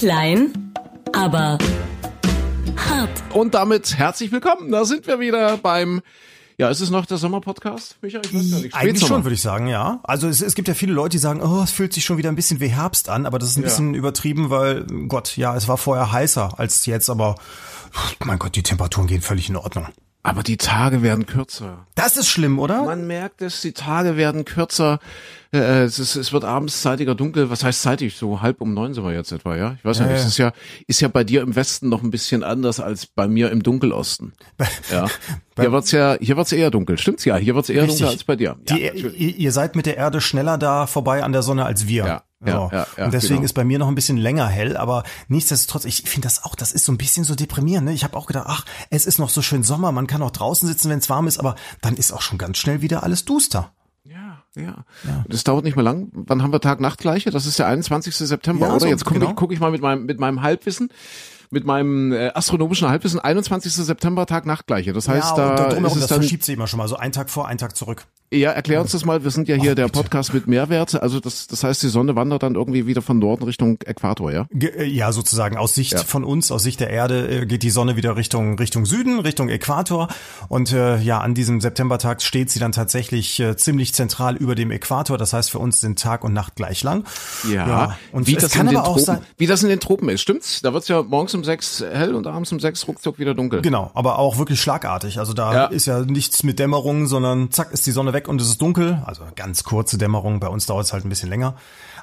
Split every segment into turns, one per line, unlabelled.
Klein, aber hart.
Und damit herzlich willkommen. Da sind wir wieder beim ja, ist es noch der Sommerpodcast,
Michael? Ich weiß gar nicht. Eigentlich schon, würde ich sagen, ja. Also es, es gibt ja viele Leute, die sagen, oh, es fühlt sich schon wieder ein bisschen wie Herbst an, aber das ist ein ja. bisschen übertrieben, weil Gott, ja, es war vorher heißer als jetzt, aber mein Gott, die Temperaturen gehen völlig in Ordnung.
Aber die Tage werden kürzer.
Das ist schlimm, oder?
Man merkt es, die Tage werden kürzer. Äh, es, ist, es wird abends zeitiger dunkel. Was heißt zeitig? So halb um neun sind wir jetzt etwa, ja? Ich weiß ja, nicht. Es ist ja, ist ja bei dir im Westen noch ein bisschen anders als bei mir im Dunkelosten. Ja. Hier wird's ja, hier wird's eher dunkel. Stimmt's ja? Hier wird's eher Richtig. dunkler als bei dir.
Ja, Die, ihr seid mit der Erde schneller da vorbei an der Sonne als wir.
Ja. Ja, ja,
ja, und deswegen genau. ist bei mir noch ein bisschen länger hell, aber nichtsdestotrotz, ich finde das auch, das ist so ein bisschen so deprimierend. Ne? Ich habe auch gedacht, ach, es ist noch so schön Sommer, man kann auch draußen sitzen, wenn es warm ist, aber dann ist auch schon ganz schnell wieder alles duster.
Ja, ja. ja. Das dauert nicht mehr lang. Wann haben wir Tag-Nacht-Gleiche? Das ist der 21. September, ja, oder? So, Jetzt gucke genau. ich, guck ich mal mit meinem, mit meinem Halbwissen mit meinem äh, astronomischen Halbwissen 21. September Tag Nachtgleiche. Das heißt, ja, da,
da ist es das dann, verschiebt sich immer schon mal so ein Tag vor, ein Tag zurück.
Ja, erklär uns das mal. Wir sind ja hier oh, der Podcast mit Mehrwert. Also das, das heißt, die Sonne wandert dann irgendwie wieder von Norden Richtung Äquator, ja?
Äh, ja, sozusagen. Aus Sicht ja. von uns, aus Sicht der Erde äh, geht die Sonne wieder Richtung Richtung Süden, Richtung Äquator. Und äh, ja, an diesem Septembertag steht sie dann tatsächlich äh, ziemlich zentral über dem Äquator. Das heißt, für uns sind Tag und Nacht gleich lang.
Ja. ja. Und wie das kann aber auch sein, wie das in den Tropen ist, stimmt's? Da wird's ja morgens um sechs hell und abends um sechs ruckzuck wieder dunkel.
Genau, aber auch wirklich schlagartig. Also da ja. ist ja nichts mit Dämmerung, sondern zack ist die Sonne weg und es ist dunkel also ganz kurze Dämmerung, bei uns dauert es halt ein bisschen länger.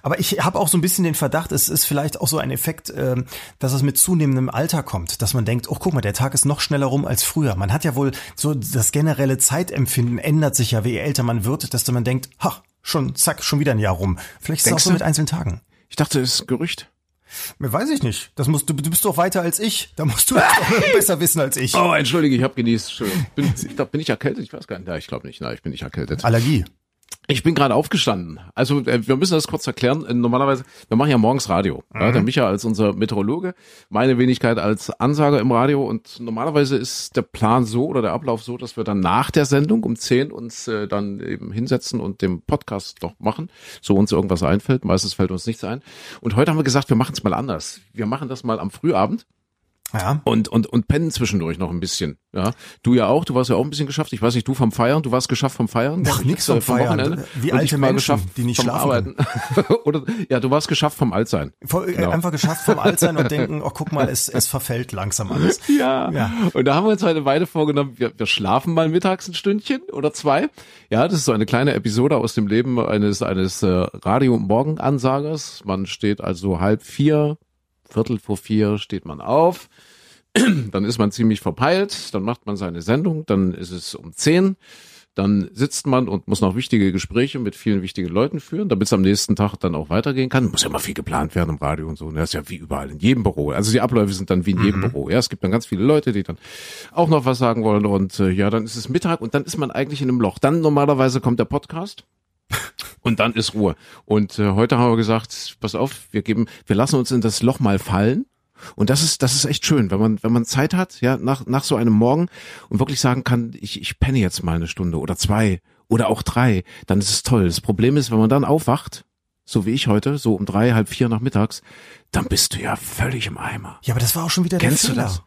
Aber ich habe auch so ein bisschen den Verdacht, es ist vielleicht auch so ein Effekt, äh, dass es mit zunehmendem Alter kommt, dass man denkt, oh guck mal, der Tag ist noch schneller rum als früher. Man hat ja wohl so das generelle Zeitempfinden ändert sich ja, je älter man wird, dass man denkt, ha, schon zack, schon wieder ein Jahr rum. Vielleicht ist es auch so mit einzelnen Tagen.
Ich dachte, das ist ein Gerücht.
Weiß ich nicht. Das musst du, du bist doch weiter als ich. Da musst du besser wissen als ich.
Oh, entschuldige, ich habe genießt. Bin, bin ich erkältet? Ich weiß gar nicht. Ja, ich glaube nicht. Nein, ich bin nicht erkältet.
Allergie.
Ich bin gerade aufgestanden. Also äh, wir müssen das kurz erklären. Äh, normalerweise, wir machen ja morgens Radio. Mhm. Ja, der Micha als unser Meteorologe, meine Wenigkeit als Ansager im Radio. Und normalerweise ist der Plan so oder der Ablauf so, dass wir dann nach der Sendung um 10 uns äh, dann eben hinsetzen und den Podcast noch machen, so uns irgendwas einfällt. Meistens fällt uns nichts ein. Und heute haben wir gesagt, wir machen es mal anders. Wir machen das mal am Frühabend. Ja. Und, und, und pennen zwischendurch noch ein bisschen. Ja. Du ja auch, du warst ja auch ein bisschen geschafft. Ich weiß nicht, du vom Feiern, du warst geschafft vom Feiern.
Ach, nix vom, vom Feiern. Wochenende. Wie und alte Menschen, geschafft die nicht schlafen. Arbeiten.
Oder, ja, du warst geschafft vom Altsein.
Voll, äh, genau. Einfach geschafft vom Altsein und denken, oh, guck mal, es, es verfällt langsam alles.
Ja. ja. Und da haben wir uns heute beide vorgenommen, wir, wir schlafen mal mittags ein Stündchen oder zwei. Ja, das ist so eine kleine Episode aus dem Leben eines, eines äh, Radio-Morgen-Ansagers. Man steht also halb vier, Viertel vor vier steht man auf, dann ist man ziemlich verpeilt, dann macht man seine Sendung, dann ist es um zehn, dann sitzt man und muss noch wichtige Gespräche mit vielen wichtigen Leuten führen, damit es am nächsten Tag dann auch weitergehen kann. Muss ja mal viel geplant werden im Radio und so. Das ist ja wie überall in jedem Büro. Also die Abläufe sind dann wie in jedem mhm. Büro. Ja, es gibt dann ganz viele Leute, die dann auch noch was sagen wollen und äh, ja, dann ist es Mittag und dann ist man eigentlich in einem Loch. Dann normalerweise kommt der Podcast. Und dann ist Ruhe. Und äh, heute haben wir gesagt, pass auf, wir geben, wir lassen uns in das Loch mal fallen. Und das ist, das ist echt schön, wenn man, wenn man Zeit hat, ja, nach, nach so einem Morgen und wirklich sagen kann, ich, ich penne jetzt mal eine Stunde oder zwei oder auch drei, dann ist es toll. Das Problem ist, wenn man dann aufwacht, so wie ich heute, so um drei, halb vier nachmittags, dann bist du ja völlig im Eimer.
Ja, aber das war auch schon wieder
Kennst
der Fehler.
Du das?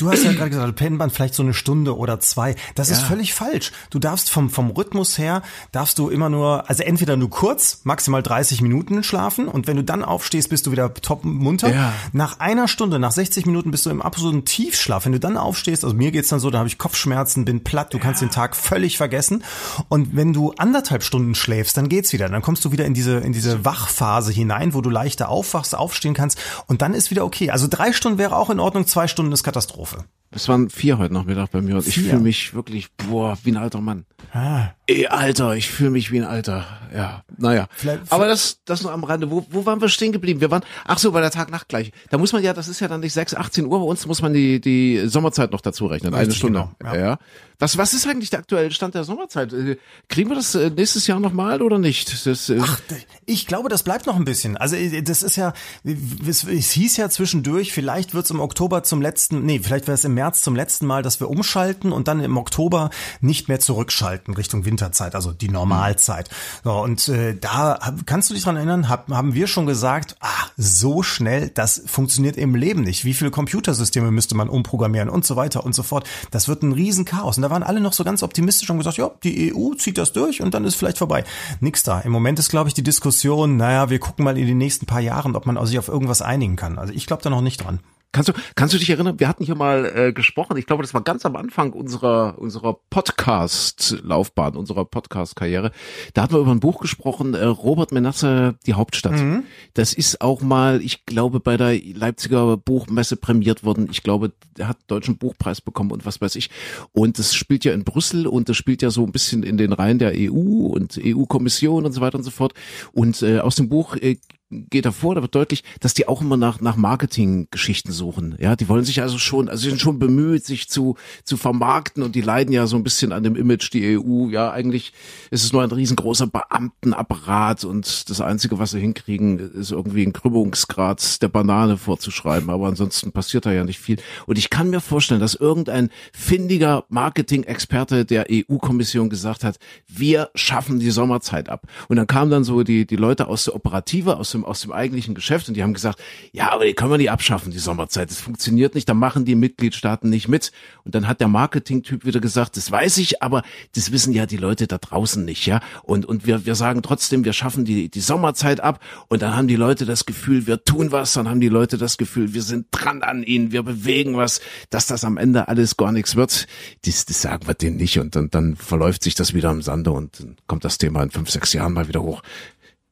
Du hast ja gerade gesagt, Pennband vielleicht so eine Stunde oder zwei. Das ja. ist völlig falsch. Du darfst vom, vom Rhythmus her, darfst du immer nur, also entweder nur kurz, maximal 30 Minuten schlafen und wenn du dann aufstehst, bist du wieder top munter. Ja. Nach einer Stunde, nach 60 Minuten bist du im absoluten Tiefschlaf. Wenn du dann aufstehst, also mir geht's dann so, da habe ich Kopfschmerzen, bin platt, du ja. kannst den Tag völlig vergessen. Und wenn du anderthalb Stunden schläfst, dann geht's wieder. Dann kommst du wieder in diese, in diese Wachphase hinein, wo du leichter aufwachst, aufstehen kannst und dann ist wieder okay. Also drei Stunden wäre auch in Ordnung, zwei Stunden ist Katastrophe. Katastrophe.
Es waren vier heute Nachmittag bei mir und ich fühle mich wirklich, boah, wie ein alter Mann. Ah. Ey, Alter, ich fühle mich wie ein Alter. Ja, naja. Vielleicht, Aber das, das nur am Rande. Wo, wo waren wir stehen geblieben? Wir waren, ach so, bei der Tag-Nacht gleich. Da muss man ja, das ist ja dann nicht 6, 18 Uhr. Bei uns muss man die, die Sommerzeit noch dazu rechnen. Eine Stunde. Genau, ja. ja. Was, was ist eigentlich der aktuelle Stand der Sommerzeit? Äh, kriegen wir das äh, nächstes Jahr nochmal oder nicht? Das,
äh Ach, ich glaube, das bleibt noch ein bisschen. Also das ist ja, es, hieß ja zwischendurch, vielleicht wird es im Oktober zum letzten, nee, vielleicht wäre es im März zum letzten Mal, dass wir umschalten und dann im Oktober nicht mehr zurückschalten Richtung Winterzeit, also die Normalzeit. So, und äh, da kannst du dich dran erinnern, hab, haben wir schon gesagt, ah, so schnell, das funktioniert im Leben nicht. Wie viele Computersysteme müsste man umprogrammieren und so weiter und so fort. Das wird ein Riesenchaos. Und da waren alle noch so ganz optimistisch und gesagt, ja, die EU zieht das durch und dann ist vielleicht vorbei. Nix da. Im Moment ist, glaube ich, die Diskussion, naja, wir gucken mal in den nächsten paar Jahren, ob man sich auf irgendwas einigen kann. Also ich glaube da noch nicht dran.
Kannst du, kannst du dich erinnern, wir hatten hier mal äh, gesprochen, ich glaube, das war ganz am Anfang unserer, unserer Podcast-Laufbahn, unserer Podcast-Karriere. Da hatten wir über ein Buch gesprochen, äh, Robert Menasse, die Hauptstadt. Mhm. Das ist auch mal, ich glaube, bei der Leipziger Buchmesse prämiert worden. Ich glaube, der hat deutschen Buchpreis bekommen und was weiß ich. Und das spielt ja in Brüssel und das spielt ja so ein bisschen in den Reihen der EU und EU-Kommission und so weiter und so fort. Und äh, aus dem Buch äh, geht hervor, da wird deutlich, dass die auch immer nach, nach Marketinggeschichten suchen. Ja, die wollen sich also schon, also sie sind schon bemüht, sich zu, zu vermarkten und die leiden ja so ein bisschen an dem Image, die EU. Ja, eigentlich ist es nur ein riesengroßer Beamtenapparat und das Einzige, was sie hinkriegen, ist irgendwie ein Krümmungsgrad der Banane vorzuschreiben. Aber ansonsten passiert da ja nicht viel. Und ich kann mir vorstellen, dass irgendein findiger Marketing-Experte der EU-Kommission gesagt hat, wir schaffen die Sommerzeit ab. Und dann kamen dann so die, die Leute aus der Operative, aus dem dem, aus dem eigentlichen Geschäft und die haben gesagt, ja, aber die können wir nicht abschaffen, die Sommerzeit. Das funktioniert nicht, da machen die Mitgliedstaaten nicht mit. Und dann hat der Marketing-Typ wieder gesagt, das weiß ich, aber das wissen ja die Leute da draußen nicht, ja. Und, und wir, wir sagen trotzdem, wir schaffen die, die Sommerzeit ab und dann haben die Leute das Gefühl, wir tun was, dann haben die Leute das Gefühl, wir sind dran an ihnen, wir bewegen was, dass das am Ende alles gar nichts wird. Das, das sagen wir denen nicht und dann, dann verläuft sich das wieder im Sande und dann kommt das Thema in fünf, sechs Jahren mal wieder hoch.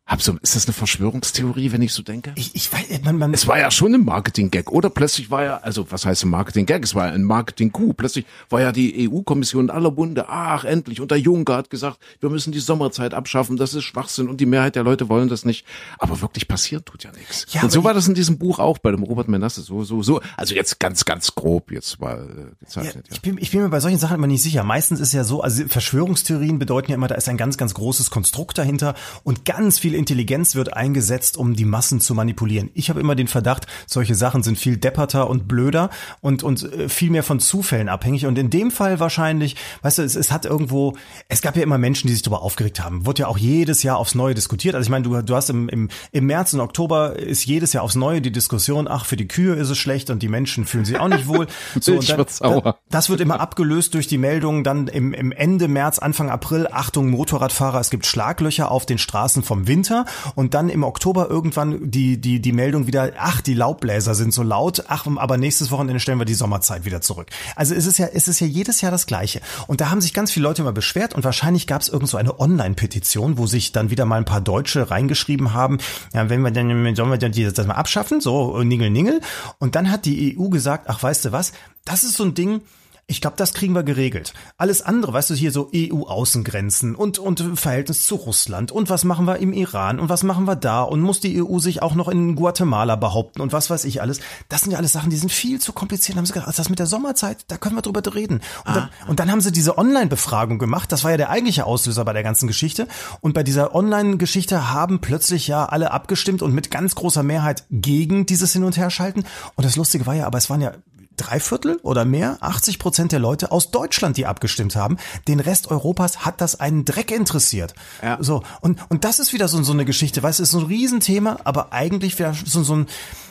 Hab so, ist das eine Verschwörungstheorie, wenn ich so denke?
Ich, ich weiß, man, man,
es war ja schon ein Marketing-Gag, oder? Plötzlich war ja, also was heißt ein Marketing-Gag? Es war ja ein Marketing-Coup. Plötzlich war ja die EU-Kommission in aller Bunde, ach endlich. Und der Juncker hat gesagt, wir müssen die Sommerzeit abschaffen, das ist Schwachsinn und die Mehrheit der Leute wollen das nicht. Aber wirklich passieren tut ja nichts. Ja, und so war das in diesem Buch auch bei dem Robert Menasse, so, so, so. Also jetzt ganz, ganz grob jetzt mal äh, gezeichnet.
Ja, ja. Ich, bin, ich bin mir bei solchen Sachen immer nicht sicher. Meistens ist ja so, also Verschwörungstheorien bedeuten ja immer, da ist ein ganz, ganz großes Konstrukt dahinter und ganz viel Intelligenz wird eingesetzt, um die Massen zu manipulieren. Ich habe immer den Verdacht, solche Sachen sind viel depperter und blöder und, und äh, viel mehr von Zufällen abhängig. Und in dem Fall wahrscheinlich, weißt du, es, es hat irgendwo, es gab ja immer Menschen, die sich darüber aufgeregt haben. Wurde ja auch jedes Jahr aufs Neue diskutiert. Also ich meine, du, du hast im, im, im März und Oktober ist jedes Jahr aufs Neue die Diskussion, ach, für die Kühe ist es schlecht und die Menschen fühlen sich auch nicht wohl.
So, und dann, sauer.
Das wird immer abgelöst durch die Meldung dann im, im Ende März, Anfang April, Achtung Motorradfahrer, es gibt Schlaglöcher auf den Straßen vom Winter und dann im Oktober irgendwann die, die, die Meldung wieder, ach, die Laubbläser sind so laut, ach, aber nächstes Wochenende stellen wir die Sommerzeit wieder zurück. Also es ist ja, es ist ja jedes Jahr das Gleiche. Und da haben sich ganz viele Leute immer beschwert und wahrscheinlich gab es irgend so eine Online-Petition, wo sich dann wieder mal ein paar Deutsche reingeschrieben haben, ja, wenn wir dann, sollen wir das mal abschaffen, so, ningel, ningel. Und dann hat die EU gesagt, ach, weißt du was, das ist so ein Ding, ich glaube, das kriegen wir geregelt. Alles andere, weißt du, hier so EU-Außengrenzen und, und Verhältnis zu Russland und was machen wir im Iran und was machen wir da und muss die EU sich auch noch in Guatemala behaupten und was weiß ich alles. Das sind ja alles Sachen, die sind viel zu kompliziert. Haben sie gesagt, also das mit der Sommerzeit, da können wir drüber reden. Und, ah. dann, und dann haben sie diese Online-Befragung gemacht. Das war ja der eigentliche Auslöser bei der ganzen Geschichte. Und bei dieser Online-Geschichte haben plötzlich ja alle abgestimmt und mit ganz großer Mehrheit gegen dieses Hin- und Herschalten. Und das Lustige war ja, aber es waren ja drei Viertel oder mehr, 80 Prozent der Leute aus Deutschland, die abgestimmt haben. Den Rest Europas hat das einen Dreck interessiert. Ja. So und und das ist wieder so, so eine Geschichte, weißt du, ist so ein Riesenthema, aber eigentlich wäre so so ein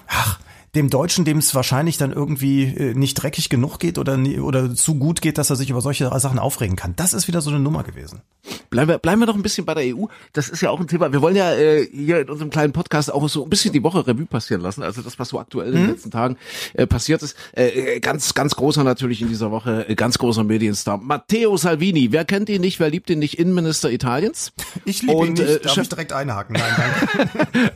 ach dem Deutschen, dem es wahrscheinlich dann irgendwie äh, nicht dreckig genug geht oder, oder zu gut geht, dass er sich über solche Sachen aufregen kann. Das ist wieder so eine Nummer gewesen.
Bleiben wir, bleiben wir noch ein bisschen bei der EU. Das ist ja auch ein Thema. Wir wollen ja äh, hier in unserem kleinen Podcast auch so ein bisschen die Woche Revue passieren lassen. Also das, was so aktuell in den mhm. letzten Tagen äh, passiert ist. Äh, ganz, ganz großer natürlich in dieser Woche, äh, ganz großer Medienstar. Matteo Salvini. Wer kennt ihn nicht? Wer liebt ihn nicht? Innenminister Italiens.
Ich liebe ihn nicht. Äh, Darf Chef, ich direkt einhaken? Nein,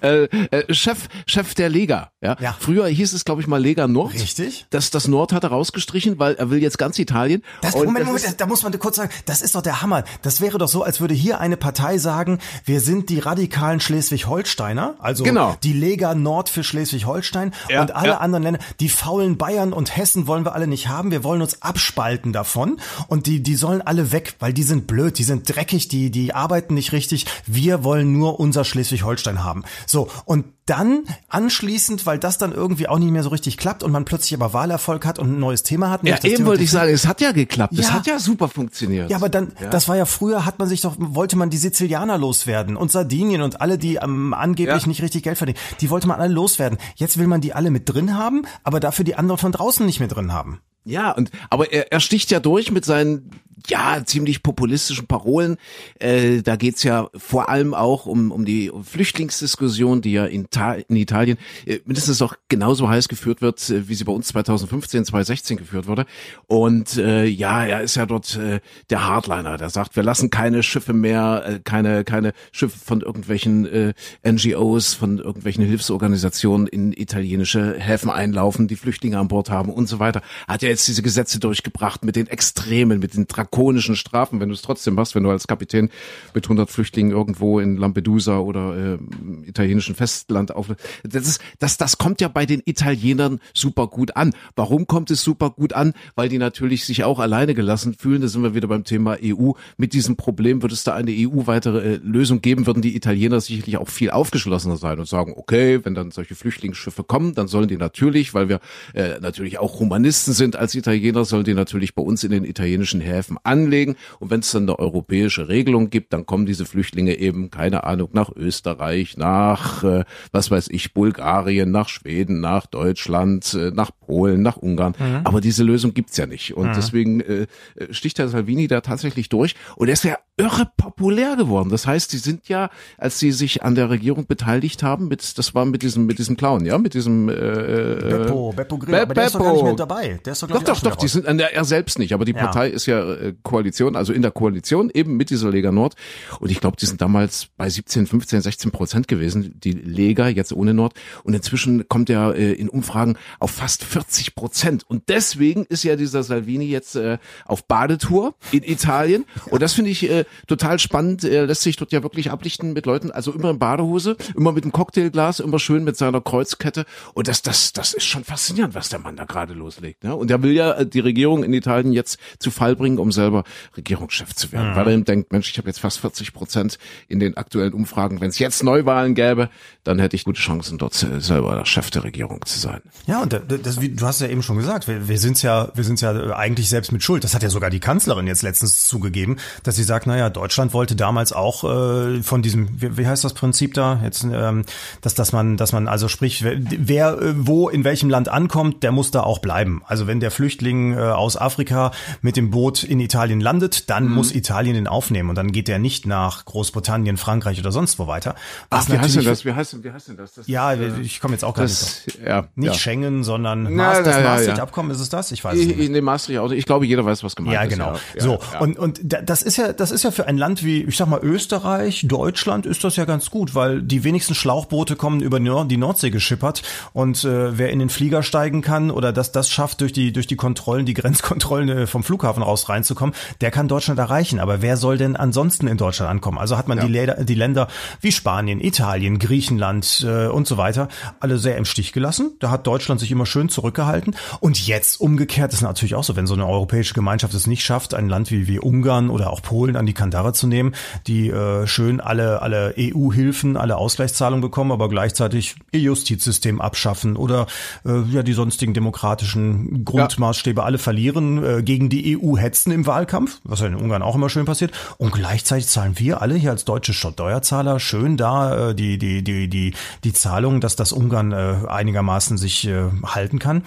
danke. äh, äh, Chef, Chef der Lega. Ja. ja. Früher hieß es, glaube ich, mal Lega Nord.
Richtig.
Das, das Nord hat er rausgestrichen, weil er will jetzt ganz Italien.
Das, Moment, das Moment, ist, da muss man kurz sagen, das ist doch der Hammer. Das wäre doch so, als würde hier eine Partei sagen, wir sind die radikalen Schleswig-Holsteiner, also genau. die Lega Nord für Schleswig-Holstein ja, und alle ja. anderen Länder, die faulen Bayern und Hessen wollen wir alle nicht haben. Wir wollen uns abspalten davon und die, die sollen alle weg, weil die sind blöd, die sind dreckig, die, die arbeiten nicht richtig. Wir wollen nur unser Schleswig-Holstein haben. So. Und dann anschließend, weil das dann irgendwie irgendwie auch nicht mehr so richtig klappt und man plötzlich aber Wahlerfolg hat und ein neues Thema hat.
Ja, eben wollte ich sagen, es hat ja geklappt. Es hat ja super funktioniert.
Ja, aber dann, ja. das war ja früher, hat man sich doch, wollte man die Sizilianer loswerden und Sardinien und alle, die ähm, angeblich ja. nicht richtig Geld verdienen, die wollte man alle loswerden. Jetzt will man die alle mit drin haben, aber dafür die anderen von draußen nicht mehr drin haben.
Ja, und aber er, er sticht ja durch mit seinen ja, ziemlich populistischen Parolen. Äh, da geht's ja vor allem auch um, um die Flüchtlingsdiskussion, die ja in, Ta in Italien äh, mindestens auch genauso heiß geführt wird, äh, wie sie bei uns 2015, 2016 geführt wurde. Und äh, ja, er ist ja dort äh, der Hardliner, der sagt, wir lassen keine Schiffe mehr, äh, keine, keine Schiffe von irgendwelchen äh, NGOs, von irgendwelchen Hilfsorganisationen in italienische Häfen einlaufen, die Flüchtlinge an Bord haben und so weiter. Hat ja jetzt diese Gesetze durchgebracht mit den Extremen, mit den Drak drakonischen Strafen, wenn du es trotzdem machst, wenn du als Kapitän mit 100 Flüchtlingen irgendwo in Lampedusa oder äh, italienischen Festland auf. Das ist, das, das kommt ja bei den Italienern super gut an. Warum kommt es super gut an? Weil die natürlich sich auch alleine gelassen fühlen. Da sind wir wieder beim Thema EU. Mit diesem Problem wird es da eine EU-weitere äh, Lösung geben, würden die Italiener sicherlich auch viel aufgeschlossener sein und sagen, okay, wenn dann solche Flüchtlingsschiffe kommen, dann sollen die natürlich, weil wir äh, natürlich auch Humanisten sind als Italiener, sollen die natürlich bei uns in den italienischen Häfen anlegen. Und wenn es dann eine europäische Regelung gibt, dann kommen diese Flüchtlinge eben, keine Ahnung, nach Österreich, nach, äh, was weiß ich, Bulgarien, nach Schweden, nach Deutschland, äh, nach Polen, nach Ungarn. Mhm. Aber diese Lösung gibt's ja nicht. Und mhm. deswegen äh, sticht Herr Salvini da tatsächlich durch. Und er ist ja irre populär geworden. Das heißt, sie sind ja, als sie sich an der Regierung beteiligt haben, mit, das war mit diesem, mit diesem Clown, ja, mit diesem äh,
äh Beppo, Beppo Grill, Be aber der Beppo. ist doch gar nicht mehr dabei. Der ist
doch, doch, doch, doch, die sind, er selbst nicht, aber die ja. Partei ist ja äh, Koalition, also in der Koalition eben mit dieser Lega Nord. Und ich glaube, die sind damals bei 17, 15, 16 Prozent gewesen, die Lega, jetzt ohne Nord. Und inzwischen kommt er äh, in Umfragen auf fast 40 Prozent. Und deswegen ist ja dieser Salvini jetzt äh, auf Badetour in Italien. Und das finde ich äh, total spannend. Er lässt sich dort ja wirklich ablichten mit Leuten, also immer in Badehose, immer mit einem Cocktailglas, immer schön mit seiner Kreuzkette. Und das, das, das ist schon faszinierend, was der Mann da gerade loslegt. Ne? Und er will ja äh, die Regierung in Italien jetzt zu Fall bringen, um selber Regierungschef zu werden, mhm. weil er ihm denkt, Mensch, ich habe jetzt fast 40 Prozent in den aktuellen Umfragen. Wenn es jetzt Neuwahlen gäbe, dann hätte ich gute Chancen, dort selber der Chef der Regierung zu sein.
Ja, und das, du hast ja eben schon gesagt, wir, wir sind ja, wir sind ja eigentlich selbst mit Schuld. Das hat ja sogar die Kanzlerin jetzt letztens zugegeben, dass sie sagt, naja, Deutschland wollte damals auch äh, von diesem, wie, wie heißt das Prinzip da? Jetzt, ähm, dass, dass man, dass man also sprich, wer, wer äh, wo in welchem Land ankommt, der muss da auch bleiben. Also wenn der Flüchtling äh, aus Afrika mit dem Boot in Italien landet, dann mhm. muss Italien ihn aufnehmen und dann geht er nicht nach Großbritannien, Frankreich oder sonst wo weiter.
Was Ach, wie heißt denn das? Wie heißt, wie heißt denn das? das
ja,
ist,
ich komme jetzt auch gar
das,
nicht drauf.
Ja,
nicht
ja.
Schengen, sondern na, das ja, Maastricht-Abkommen, ist es das? Ich weiß es nicht.
Nee, Maastricht auch. Ich glaube, jeder weiß, was gemeint
ja,
ist.
Genau. Ja, genau. So, und, und das ist ja, das ist ja für ein Land wie, ich sag mal, Österreich, Deutschland ist das ja ganz gut, weil die wenigsten Schlauchboote kommen über die Nordsee geschippert und äh, wer in den Flieger steigen kann oder das das schafft durch die durch die Kontrollen, die Grenzkontrollen äh, vom Flughafen raus reinzukommen, der kann Deutschland erreichen. Aber wer soll denn ansonsten in Deutschland ankommen? Also hat man ja. die, Läder, die Länder wie Spanien, Italien, Griechenland äh, und so weiter alle sehr im Stich gelassen. Da hat Deutschland sich immer schön zurückgehalten. Und jetzt umgekehrt ist natürlich auch so, wenn so eine europäische Gemeinschaft es nicht schafft, ein Land wie, wie Ungarn oder auch Polen an die Kandare zu nehmen, die äh, schön alle, alle EU-Hilfen, alle Ausgleichszahlungen bekommen, aber gleichzeitig ihr Justizsystem abschaffen oder äh, ja die sonstigen demokratischen Grundmaßstäbe ja. alle verlieren, äh, gegen die EU hetzen im Wahlkampf, was ja in Ungarn auch immer schön passiert. Und gleichzeitig zahlen wir alle hier als deutsche Steuerzahler schön da äh, die, die, die, die, die Zahlung, dass das Ungarn äh, einigermaßen sich äh, halten kann.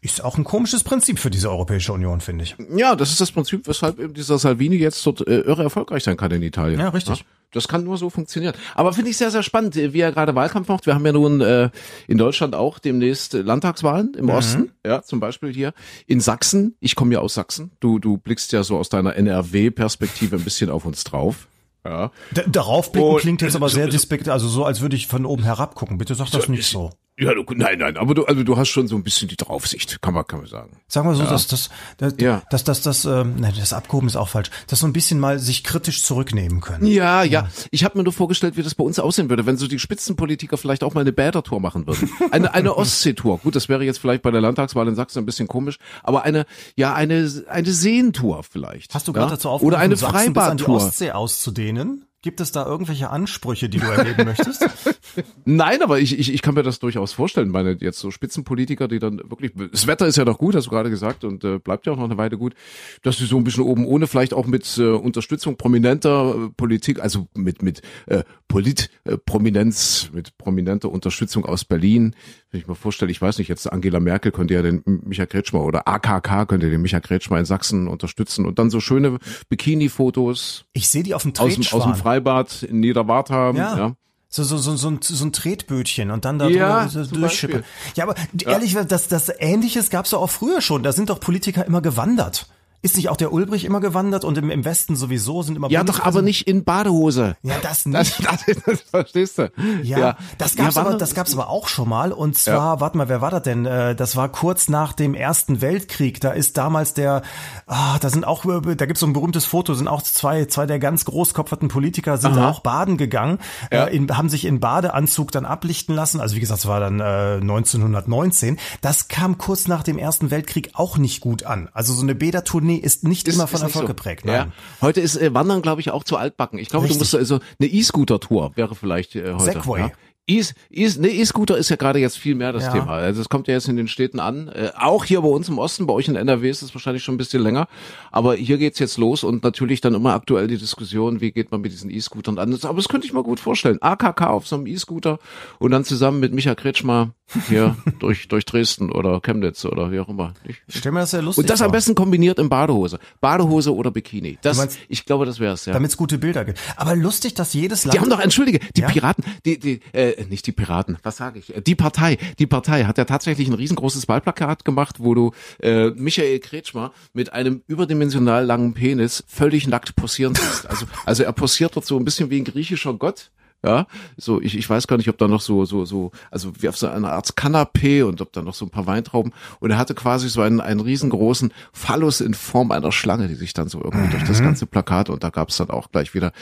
Ist auch ein komisches Prinzip für diese Europäische Union, finde ich.
Ja, das ist das Prinzip, weshalb eben dieser Salvini jetzt dort äh, irre erfolgreich sein kann in Italien.
Ja, richtig. Ja?
Das kann nur so funktionieren. Aber finde ich sehr, sehr spannend, wie er gerade Wahlkampf macht. Wir haben ja nun äh, in Deutschland auch demnächst Landtagswahlen im mhm. Osten. Ja, zum Beispiel hier in Sachsen. Ich komme ja aus Sachsen. Du, du blickst ja so aus deiner NRW-Perspektive ein bisschen auf uns drauf. Ja.
D darauf blicken klingt jetzt aber sehr dispekt, also so, als würde ich von oben herab gucken. Bitte sag das nicht so.
Ja, du, nein, nein, aber du, also du hast schon so ein bisschen die Draufsicht, kann man, kann man sagen.
Sagen wir so, ja. dass das, das, ja. dass das, das, ähm, nein, das Abgehoben ist auch falsch, dass so ein bisschen mal sich kritisch zurücknehmen können.
Ja, ja. ja. Ich habe mir nur vorgestellt, wie das bei uns aussehen würde, wenn so die Spitzenpolitiker vielleicht auch mal eine Bädertour machen würden. Eine, eine Ostseetour. Gut, das wäre jetzt vielleicht bei der Landtagswahl in Sachsen ein bisschen komisch, aber eine, ja, eine, eine Seentour vielleicht.
Hast du gerade
ja?
dazu aufgerufen,
Oder eine Freibadtour.
Ostsee auszudehnen? Gibt es da irgendwelche Ansprüche, die du erleben möchtest?
Nein, aber ich, ich, ich kann mir das durchaus vorstellen. Meine jetzt so Spitzenpolitiker, die dann wirklich, das Wetter ist ja noch gut, hast du gerade gesagt, und äh, bleibt ja auch noch eine Weile gut, dass sie so ein bisschen oben ohne, vielleicht auch mit äh, Unterstützung prominenter äh, Politik, also mit mit äh, Politprominenz, äh, mit prominenter Unterstützung aus Berlin. Wenn ich mir vorstelle, ich weiß nicht, jetzt Angela Merkel könnte ja den Michael Kretschmer oder AKK könnte den Michael Kretschmer in Sachsen unterstützen und dann so schöne Bikini-Fotos.
Ich sehe die auf dem
aus, dem- aus dem Freibad in Niederwartham.
Ja.
ja.
So, so, so, so, ein, so ein Tretbötchen und dann da
Ja,
so.
Beispiel.
Ja, aber ehrlich, das, das Ähnliches gab's doch auch früher schon. Da sind doch Politiker immer gewandert. Ist nicht auch der Ulbrich immer gewandert und im, im Westen sowieso sind immer
Ja, doch aber nicht in Badehose.
Ja, das
Das,
nicht.
das, das verstehst du.
Ja, das gab's
Ja,
aber, das gab's aber auch schon mal. Und zwar, warte mal, wer war das denn? Äh, Das war kurz nach dem Ersten Weltkrieg. Da ist damals der, ah, da sind auch, da gibt's so ein berühmtes Foto, sind auch zwei, zwei der ganz großkopferten Politiker sind da
Aha.
auch baden gegangen,
Ja.
äh, in, haben sich in Badeanzug dann ablichten lassen. Also wie gesagt, es war dann äh, 1919. Das kam kurz nach dem Ersten Weltkrieg auch nicht gut an. Also so eine Bädertournee ist nicht
Ist-
immer von Erfolg
so.
geprägt.
Ja.
Nein.
Heute ist äh, Wandern, glaube ich, auch zu altbacken. Ich glaube, du musst also eine E-Scooter-Tour wäre vielleicht äh, heute.
Segway.
Ja. E- E- E-Scooter ist ja gerade jetzt viel mehr das
Ja.
Thema. Also es kommt ja jetzt in den Städten an. Äh, auch hier bei uns im Osten, bei euch in NRW ist es wahrscheinlich schon ein bisschen länger. Aber hier geht's jetzt los und natürlich dann immer aktuell die Diskussion, wie geht man mit diesen E-Scootern an. Aber das könnte ich mir gut vorstellen. AKK auf so einem E-Scooter und dann zusammen mit Micha Kretschmer hier durch, durch Dresden oder Chemnitz oder wie auch immer. Ich,
Ich stell mir das sehr lustig
und das
vor.
am besten kombiniert in Badehose. Badehose oder Bikini. Das,
meinst-
ich glaube, das wäre es, ja.
Damit es gute Bilder gibt. Aber lustig, dass jedes Land.
Die haben doch, entschuldige, die
Ja?
Piraten, die, die, äh, nicht die Piraten, was sage ich? Die Partei, die Partei hat ja tatsächlich ein riesengroßes Wahlplakat gemacht, wo du äh, Michael Kretschmer mit einem überdimensional langen Penis völlig nackt posieren siehst. Also, also er posiert dort so ein bisschen wie ein griechischer Gott. Ja, so ich, ich weiß gar nicht, ob da noch so so so also wie auf so einer Art Kanapee und ob da noch so ein paar Weintrauben und er hatte quasi so einen einen riesengroßen Phallus in Form einer Schlange, die sich dann so irgendwie durch das ganze Plakat und da gab es dann auch gleich wieder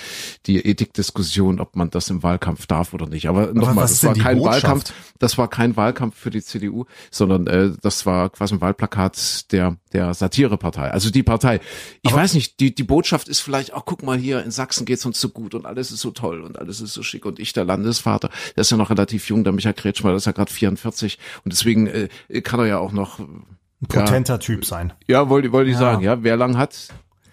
die Ethikdiskussion, ob man das im Wahlkampf darf oder nicht. Aber nochmal, das war kein
Botschaft?
Wahlkampf, das war kein Wahlkampf für die CDU, sondern äh, das war quasi ein Wahlplakat der der Satirepartei, also die Partei. Ich weiß nicht, die die Botschaft ist vielleicht, ach guck mal hier in Sachsen geht's uns so gut und alles ist so toll und alles ist so schick und ich der Landesvater, der ist ja noch relativ jung, der Michael Kretschmer, der ist ja gerade 44 und deswegen äh, kann er ja auch noch
ein potenter Typ sein.
ja, wollte wollte ich sagen, ja, wer lang hat,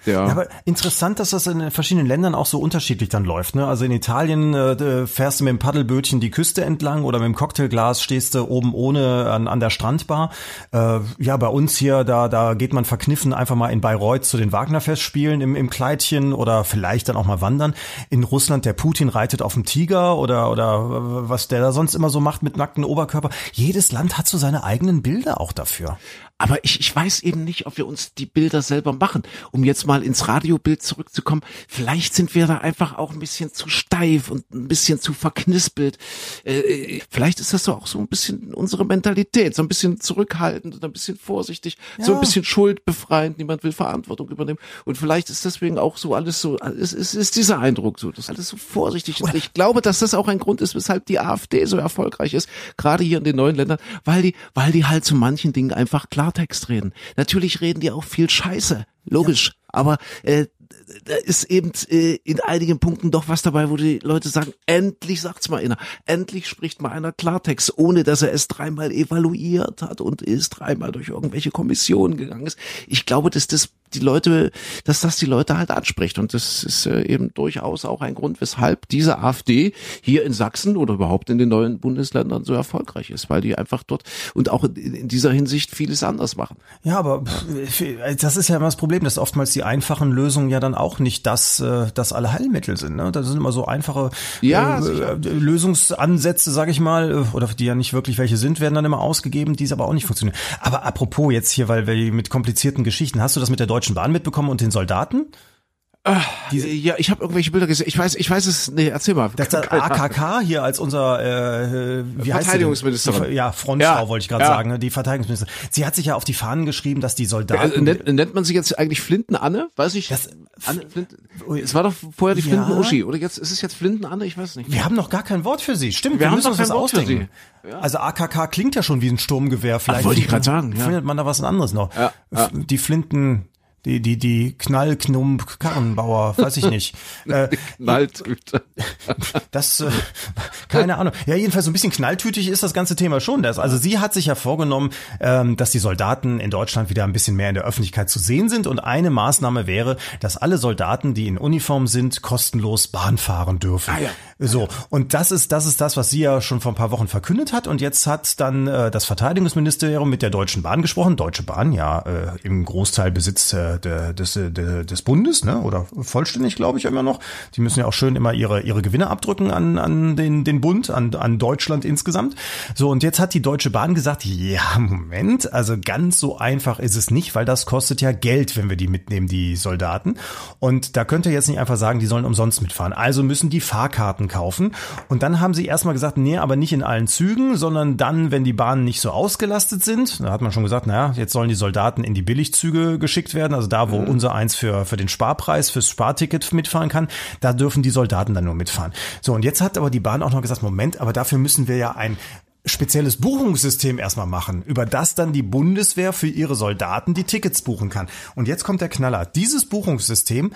der
Ja, aber interessant, dass das in verschiedenen Ländern auch so unterschiedlich dann läuft. Ne? Also in Italien äh, fährst du mit dem Paddelbötchen die Küste entlang oder mit dem Cocktailglas stehst du oben ohne an, an der Strandbar. Äh, ja, bei uns hier, da, da geht man verkniffen einfach mal in Bayreuth zu den Wagner-Festspielen im, im Kleidchen oder vielleicht dann auch mal wandern. In Russland der Putin reitet auf dem Tiger oder, oder was der da sonst immer so macht mit nacktem Oberkörper. Jedes Land hat so seine eigenen Bilder auch dafür.
Aber ich, ich weiß eben nicht, ob wir uns die Bilder selber machen. Um jetzt mal ins Radiobild zurückzukommen, vielleicht sind wir da einfach auch ein bisschen zu steif und ein bisschen zu verknispelt. Äh, vielleicht ist das so auch so ein bisschen unsere Mentalität, so ein bisschen zurückhaltend und ein bisschen vorsichtig, so ein bisschen schuldbefreiend, niemand will Verantwortung übernehmen. Und vielleicht ist deswegen auch so alles so, es ist, ist dieser Eindruck so, dass alles so vorsichtig ist. Ich glaube, dass das auch ein Grund ist, weshalb die AfD so erfolgreich ist, gerade hier in den neuen Ländern, weil die, weil die halt zu manchen Dingen einfach Klartext reden. Natürlich reden die auch viel Scheiße, logisch, aber äh, da ist eben äh, in einigen Punkten doch was dabei, wo die Leute sagen, endlich sagt's mal einer, endlich spricht mal einer Klartext, ohne dass er es dreimal evaluiert hat und ist dreimal durch irgendwelche Kommissionen gegangen ist. Ich glaube, dass das die Leute, dass das die Leute halt anspricht und das ist äh, eben durchaus auch ein Grund, weshalb diese AfD hier in Sachsen oder überhaupt in den neuen Bundesländern so erfolgreich ist, weil die einfach dort und auch in, dieser Hinsicht vieles anders machen.
Ja, aber pff, das ist ja immer das Problem, dass oftmals die einfachen Lösungen ja dann auch nicht das, äh, das Allheilmittel sind. Ne? Das sind immer so einfache
Ja,
äh, äh, Lösungsansätze, sage ich mal, äh, oder die ja nicht wirklich welche sind, werden dann immer ausgegeben, die es aber auch nicht funktionieren. Aber apropos jetzt hier, weil wir mit komplizierten Geschichten, hast du das mit der Deutschen Bahn mitbekommen und den Soldaten?
Diese, ja, ich habe irgendwelche Bilder gesehen. Ich weiß, ich weiß es. Nee, erzähl mal.
Das hat AKK hier als unser äh, wie heißt?
Verteidigungsministerin.
Die, ja, Frontfrau
Ja,
wollte ich gerade
ja.
sagen, ne? die Verteidigungsministerin. Sie hat sich ja auf die Fahnen geschrieben, dass die
Äh,
Soldaten
nennt, nennt man sie jetzt eigentlich Flinten-Anne? Weiß ich.
Das-
Anne, Flint, es war doch vorher die
Ja.
Flinten-Uschi. Oder jetzt ist es jetzt Flinten-Anne? Ich weiß nicht.
Wir haben noch gar kein Wort für sie. Stimmt, wir,
Wir haben
müssen
noch
uns
kein
was
Wort für
ausdenken. Also AKK klingt ja schon wie ein Sturmgewehr. Vielleicht
wollte ich grad sagen, ja.
findet man da was anderes noch.
Ja.
Die Flinten, die, die, die Knallknump Karrenbauer, weiß ich nicht. Äh,
Knalltüte.
das, äh, keine Ahnung. Ja, jedenfalls so ein bisschen knalltütig ist das ganze Thema schon. Das, also sie hat sich ja vorgenommen, ähm, dass die Soldaten in Deutschland wieder ein bisschen mehr in der Öffentlichkeit zu sehen sind. Und eine Maßnahme wäre, dass alle Soldaten, die in Uniform sind, kostenlos Bahn fahren dürfen.
Ah, ja.
So, und das ist, das ist das, was sie ja schon vor ein paar Wochen verkündet hat. Und jetzt hat dann äh, das Verteidigungsministerium mit der Deutschen Bahn gesprochen. Deutsche Bahn, ja, äh, im Großteil Besitz äh, des, der, des Bundes, ne? Oder vollständig, glaube ich, immer noch. Die müssen ja auch schön immer ihre, ihre Gewinne abdrücken an, an den, den Bund, an, an Deutschland insgesamt. So, und jetzt hat die Deutsche Bahn gesagt, ja, Moment, also ganz so einfach ist es nicht, weil das kostet ja Geld, wenn wir die mitnehmen, die Soldaten. Und da könnt ihr jetzt nicht einfach sagen, die sollen umsonst mitfahren. Also müssen die Fahrkarten kaufen. Und dann haben sie erstmal gesagt, nee, aber nicht in allen Zügen, sondern dann, wenn die Bahnen nicht so ausgelastet sind. Da hat man schon gesagt, naja, jetzt sollen die Soldaten in die Billigzüge geschickt werden, also da, wo mhm. unser eins für, für den Sparpreis, fürs Sparticket mitfahren kann, da dürfen die Soldaten dann nur mitfahren. So, und jetzt hat aber die Bahn auch noch gesagt, Moment, aber dafür müssen wir ja ein spezielles Buchungssystem erstmal machen, über das dann die Bundeswehr für ihre Soldaten die Tickets buchen kann. Und jetzt kommt der Knaller. Dieses Buchungssystem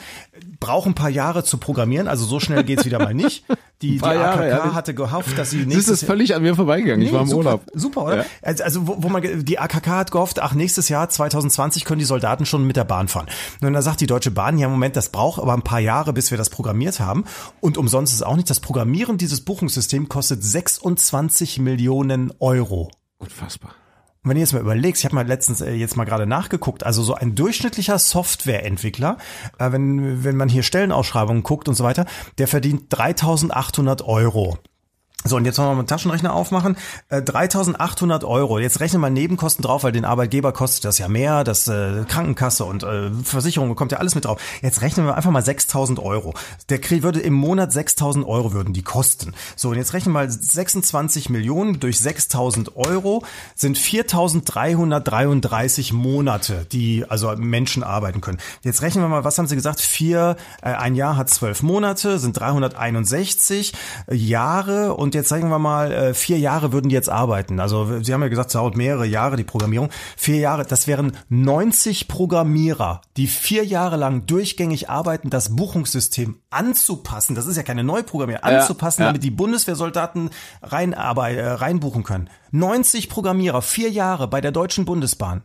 braucht ein paar Jahre zu programmieren, also so schnell geht's wieder mal nicht. Die, die AKK Jahre, ja. hatte gehofft, dass sie
nächstes Das ist völlig an mir vorbeigegangen. Nee, ich war im
super,
Urlaub.
Super, oder? Ja. Also, also wo, wo man die AKK hat gehofft, ach nächstes Jahr 2020 können die Soldaten schon mit der Bahn fahren. Und dann sagt die Deutsche Bahn, ja Moment, das braucht aber ein paar Jahre, bis wir das programmiert haben. Und umsonst ist auch nicht. Das Programmieren dieses Buchungssystems kostet 26 Millionen Euro.
Unfassbar.
Und wenn du jetzt mal überlegst, ich habe mal letztens äh, jetzt mal gerade nachgeguckt, also so ein durchschnittlicher Softwareentwickler, äh, wenn, wenn man hier Stellenausschreibungen guckt und so weiter, der verdient 3800 Euro. So, und jetzt wollen wir mal einen Taschenrechner aufmachen. Äh, 3.800 Euro. Jetzt rechnen wir Nebenkosten drauf, weil den Arbeitgeber kostet das ja mehr. Das äh, Krankenkasse und äh, Versicherung kommt ja alles mit drauf. Jetzt rechnen wir einfach mal 6.000 Euro. Der Krieg würde im Monat 6.000 Euro würden die kosten. So, und jetzt rechnen wir mal 26 Millionen durch 6.000 Euro sind 4.333 Monate, die also Menschen arbeiten können. Jetzt rechnen wir mal, was haben Sie gesagt? Vier, äh, ein Jahr hat zwölf Monate, sind 361 Jahre und und jetzt sagen wir mal, äh, vier Jahre würden die jetzt arbeiten. Also Sie haben ja gesagt, es dauert mehrere Jahre die Programmierung. Vier Jahre, das wären 90 Programmierer, die vier Jahre lang durchgängig arbeiten, das Buchungssystem anzupassen. Das ist ja keine Neuprogrammierung, anzupassen, ja, ja. damit die Bundeswehrsoldaten rein, aber, äh, reinbuchen können. 90 Programmierer, vier Jahre bei der Deutschen Bundesbahn.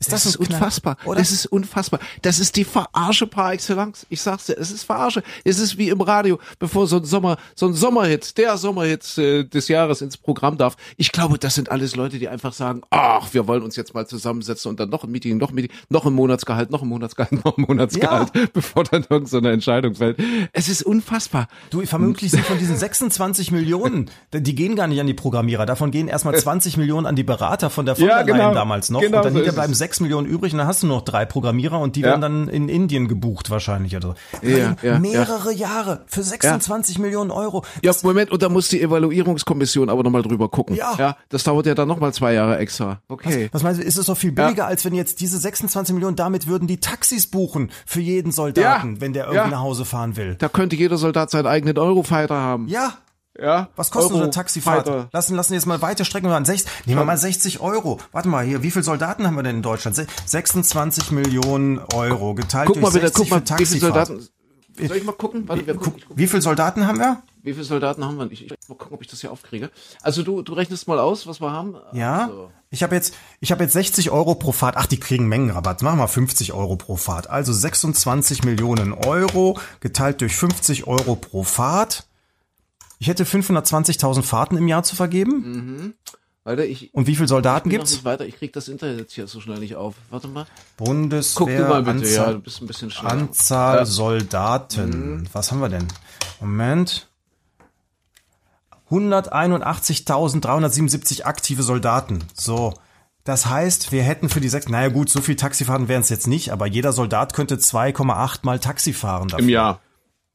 Ist das, das ist unfassbar. Oder? Das ist unfassbar. Das ist die Verarsche par excellence. Ich sag's dir, es ist Verarsche. Es ist wie im Radio, bevor so ein Sommer, so ein Sommerhit, der Sommerhit äh, des Jahres ins Programm darf. Ich glaube, das sind alles Leute, die einfach sagen, ach, wir wollen uns jetzt mal zusammensetzen und dann noch ein Meeting, noch ein Meeting, noch ein Monatsgehalt, noch ein Monatsgehalt, noch ein Monatsgehalt, ja. bevor dann irgend so Entscheidung fällt. Es ist unfassbar.
Du, vermutlich sind von diesen 26 Millionen, die gehen gar nicht an die Programmierer. Davon gehen erstmal 20 Millionen an die Berater von der von ja, genau, damals noch. Genau und dann so bleiben 6 Millionen übrig und dann hast du noch drei Programmierer und die ja. werden dann in Indien gebucht wahrscheinlich oder so. Ja, ja, mehrere Jahre für 26 Millionen Euro.
Ja, Moment, und da muss die Evaluierungskommission aber nochmal drüber gucken. Ja. ja. Das dauert ja dann nochmal zwei Jahre extra. Okay.
Was, was meinst du, ist es doch viel billiger, als wenn jetzt diese 26 Millionen, damit würden die Taxis buchen für jeden Soldaten, wenn der irgendwie nach Hause fahren will.
Da könnte jeder Soldat seinen eigenen Eurofighter haben.
Ja, ja. Was kostet Euro, so eine Taxifahrt? Lassen, lassen jetzt mal weiter strecken wir an 60, nehmen wir mal 60 Euro. Warte mal hier, wie viele Soldaten haben wir denn in Deutschland? 26 Millionen Euro geteilt
guck
durch
mal bitte, guck mal, wie viele Soldaten, soll ich mal gucken? Warte, wir gucken.
Wie viele Soldaten haben wir?
Wie viele Soldaten haben wir? Ich, ich mal gucken, ob ich das hier aufkriege. Also du, du rechnest mal aus, was wir haben.
Ja. Also. Ich habe jetzt, ich habe jetzt 60 Euro pro Fahrt. Ach, die kriegen Mengenrabatt. Machen wir 50 Euro pro Fahrt. Also 26 Millionen Euro geteilt durch 50 Euro pro Fahrt. Ich hätte 520.000 Fahrten im Jahr zu vergeben. Mhm.
Alter, ich,
Und wie viele Soldaten gibt's?
Nicht weiter. Ich krieg das Internet jetzt hier so schnell nicht auf. Warte mal.
Bundeswehr.
Guck du mal bitte, Anzahl, ja, du bist ein bisschen schneller.
Anzahl ja. Soldaten. Mhm. Was haben wir denn? Moment. 181.377 aktive Soldaten. So. Das heißt, wir hätten für die sechs, naja gut, so viel Taxifahrten wären es jetzt nicht, aber jeder Soldat könnte 2,8 mal Taxi fahren
dafür. Im Jahr.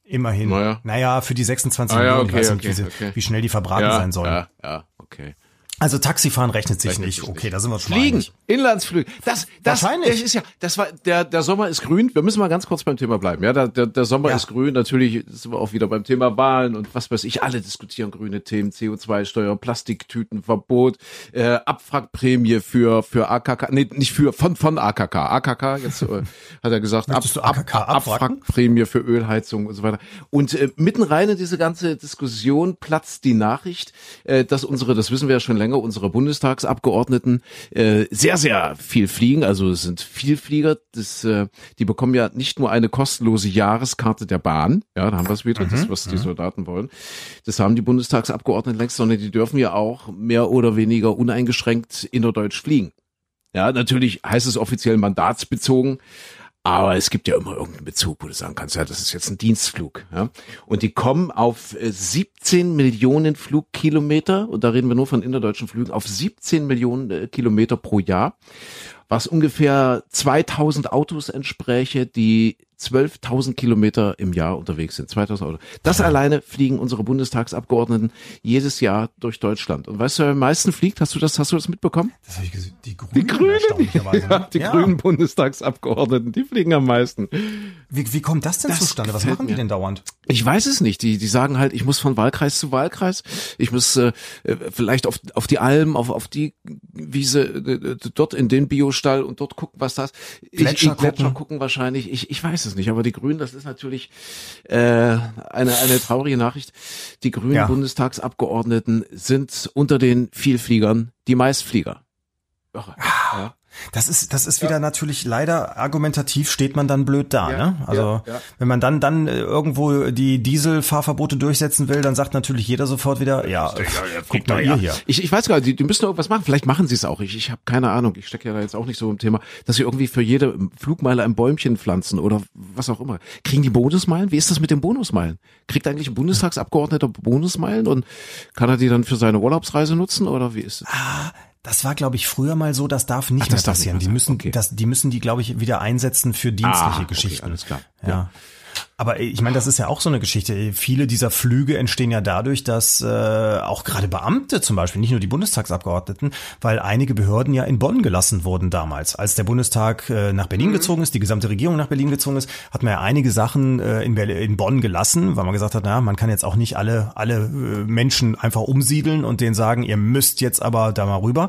Immerhin. Naja, naja für die 26 ah, Millionen, ja, okay, ich weiß nicht, okay, wie, okay. wie, schnell die verbraten
ja,
sein sollen.
Ja, ja, okay.
Also Taxifahren rechnet sich
Rechnet
nicht.
sich
okay,
nicht.
da sind wir schon
Fliegen,
einig.
Inlandsflüge. Das, das,
Wahrscheinlich.
das ist ja, das war, der, der Sommer ist grün. Wir müssen mal ganz kurz beim Thema bleiben. Ja, der, der, der Sommer
Ja.
ist grün. Natürlich sind wir auch wieder beim Thema Wahlen und was weiß ich. Alle diskutieren grüne Themen, CO2-Steuer, Plastiktütenverbot, äh, Abwrackprämie für, für AKK, nee, nicht für, von, von AKK. AKK, jetzt äh, hat er gesagt, Ab,
AKK
Ab? Abwrackprämie für Ölheizung und so weiter. Und äh, mitten rein in diese ganze Diskussion platzt die Nachricht, äh, dass unsere, das wissen wir ja schon länger, unsere Bundestagsabgeordneten äh, sehr, sehr viel fliegen. Also es sind Vielflieger. Das, äh, die bekommen ja nicht nur eine kostenlose Jahreskarte der Bahn, ja, da haben wir es wieder, das, was die Soldaten wollen. Das haben die Bundestagsabgeordneten längst, sondern die dürfen ja auch mehr oder weniger uneingeschränkt innerdeutsch fliegen. Ja, natürlich heißt es offiziell mandatsbezogen, aber es gibt ja immer irgendeinen Bezug, wo du sagen kannst, ja, das ist jetzt ein Dienstflug. Ja? Und die kommen auf äh, 17 Millionen Flugkilometer, und da reden wir nur von innerdeutschen Flügen, auf 17 Millionen äh, Kilometer pro Jahr, was ungefähr 2000 Autos entspräche, die 12.000 Kilometer im Jahr unterwegs sind. 2000 Autos. Das alleine fliegen unsere Bundestagsabgeordneten jedes Jahr durch Deutschland. Und weißt du, wer am meisten fliegt? Hast du das, hast du das mitbekommen?
Das habe ich gesehen. Die Grünen.
Die Grünen, ja,
ne?
die
Ja.
grünen Bundestagsabgeordneten, die fliegen am meisten.
Wie, wie kommt das denn
Das
zustande? Was machen die
mir.
denn dauernd?
Ich weiß es nicht. Die, die sagen halt, ich muss von Wahlkreis zu Wahlkreis. Ich muss äh, äh, vielleicht auf, auf die Alm, auf, auf die Wiese, äh, dort in den Biostall und dort gucken, was das.
Gletscher
ich, Gletscher
gucken.
gucken wahrscheinlich. Ich, ich weiß es nicht. Aber die Grünen, das ist natürlich äh, eine, eine traurige Nachricht. Die grünen
Ja.
Bundestagsabgeordneten sind unter den Vielfliegern die Meistflieger. Irre. Ja.
Das ist, das ist wieder natürlich leider argumentativ steht man dann blöd da,
Ja,
ne? Also,
ja, ja.
wenn man dann, dann äh, irgendwo die Dieselfahrverbote durchsetzen will, dann sagt natürlich jeder sofort wieder, ja, guck mal ihr hier.
Ich, ich weiß gar nicht, die, die müssen irgendwas machen. Vielleicht machen sie es auch. Ich, ich habe keine Ahnung. Ich stecke ja da jetzt auch nicht so im Thema, dass sie irgendwie für jede Flugmeile ein Bäumchen pflanzen oder was auch immer. Kriegen die Bonusmeilen? Wie ist das mit den Bonusmeilen? Kriegt eigentlich ein Bundestagsabgeordneter Bonusmeilen und kann er die dann für seine Urlaubsreise nutzen oder wie ist es?
Das war, glaube ich, früher mal so, das darf nicht
Ach, das
mehr
nicht
passieren.
mehr
die müssen,
Okay.
das, die müssen die, glaube ich, wieder einsetzen für dienstliche
Ah, okay,
Geschichten.
alles klar.
Ja. Aber ich meine, das ist ja auch so eine Geschichte. Viele dieser Flüge entstehen ja dadurch, dass äh, auch gerade Beamte zum Beispiel, nicht nur die Bundestagsabgeordneten, weil einige Behörden ja in Bonn gelassen wurden damals. Als der Bundestag äh, nach Berlin gezogen ist, die gesamte Regierung nach Berlin gezogen ist, hat man ja einige Sachen äh, in, Berlin, in Bonn gelassen, weil man gesagt hat, na, man kann jetzt auch nicht alle, alle äh, Menschen einfach umsiedeln und denen sagen, ihr müsst jetzt aber da mal rüber.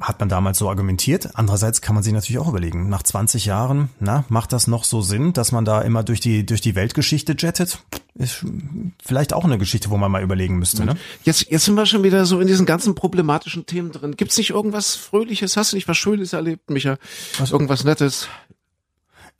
Hat man damals so argumentiert. Andererseits kann man sich natürlich auch überlegen, nach 20 Jahren, na, macht das noch so Sinn, dass man da immer durch die, durch die Weltgeschichte jettet? Ist vielleicht auch eine Geschichte, wo man mal überlegen müsste, ne?
Jetzt, jetzt sind wir schon wieder so in diesen ganzen problematischen Themen drin. Gibt's nicht irgendwas Fröhliches? Hast du nicht was Schönes erlebt, Micha? Irgendwas Nettes?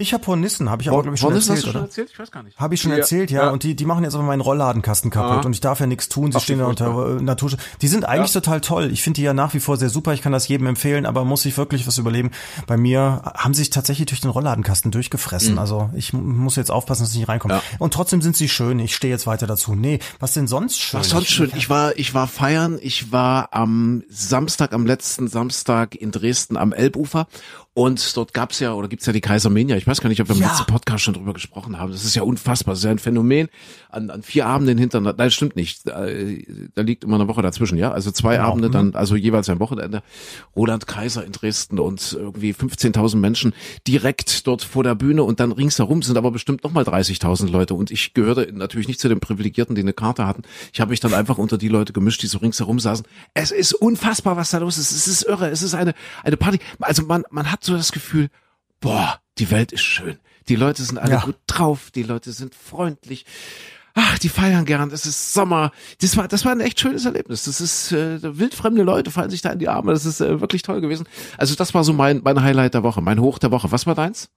Ich habe Hornissen, habe ich aber, glaube ich, schon
Hornissen
erzählt,
hast du schon
oder?
erzählt? Ich weiß gar nicht.
Habe ich schon erzählt, ja. Und die, die machen jetzt aber meinen Rollladenkasten kaputt
Ah.
und ich darf ja nichts tun. Sie
Ach,
stehen da unter äh, Naturschutz. Die sind eigentlich total toll. Ich finde die ja nach wie vor sehr super. Ich kann das jedem empfehlen, aber muss ich wirklich was überleben. Bei mir haben sie sich tatsächlich durch den Rollladenkasten durchgefressen. Also ich mu- muss jetzt aufpassen, dass ich nicht reinkomme.
Mhm. Ja.
Und trotzdem sind sie schön. Ich stehe jetzt weiter dazu. Nee, was denn sonst schön?
Was sonst schön? Ich war, ich war feiern. Ich war am Samstag, am letzten Samstag in Dresden am Elbufer. Und dort gab's ja, oder gibt's ja die Kaisermania. Ich weiß gar nicht, ob wir im
Ja.
letzten Podcast schon drüber gesprochen haben. Das ist ja unfassbar. Das ist ja ein Phänomen. An, an vier Abenden hintereinander. Nein, stimmt nicht. Äh, Da liegt immer eine Woche dazwischen, ja. Also zwei
Genau.
Abende dann, also jeweils ein Wochenende. Roland Kaiser in Dresden und irgendwie 15.000 Menschen direkt dort vor der Bühne und dann ringsherum sind aber bestimmt nochmal 30.000 Leute. Und ich gehörte natürlich nicht zu den Privilegierten, die eine Karte hatten. Ich habe mich dann einfach unter die Leute gemischt, die so ringsherum saßen. Es ist unfassbar, was da los ist. Es ist irre. Es ist eine, eine Party. Also man, man hat so das Gefühl, boah, die Welt ist schön. Die Leute sind alle
Ja.
gut drauf. Die Leute sind freundlich. Ach, die feiern gern. Es ist Sommer. Das war, das war ein echt schönes Erlebnis. Das ist äh, wildfremde Leute fallen sich da in die Arme. Das ist äh, wirklich toll gewesen. Also das war so mein mein Highlight der Woche, mein Hoch der Woche. Was war deins?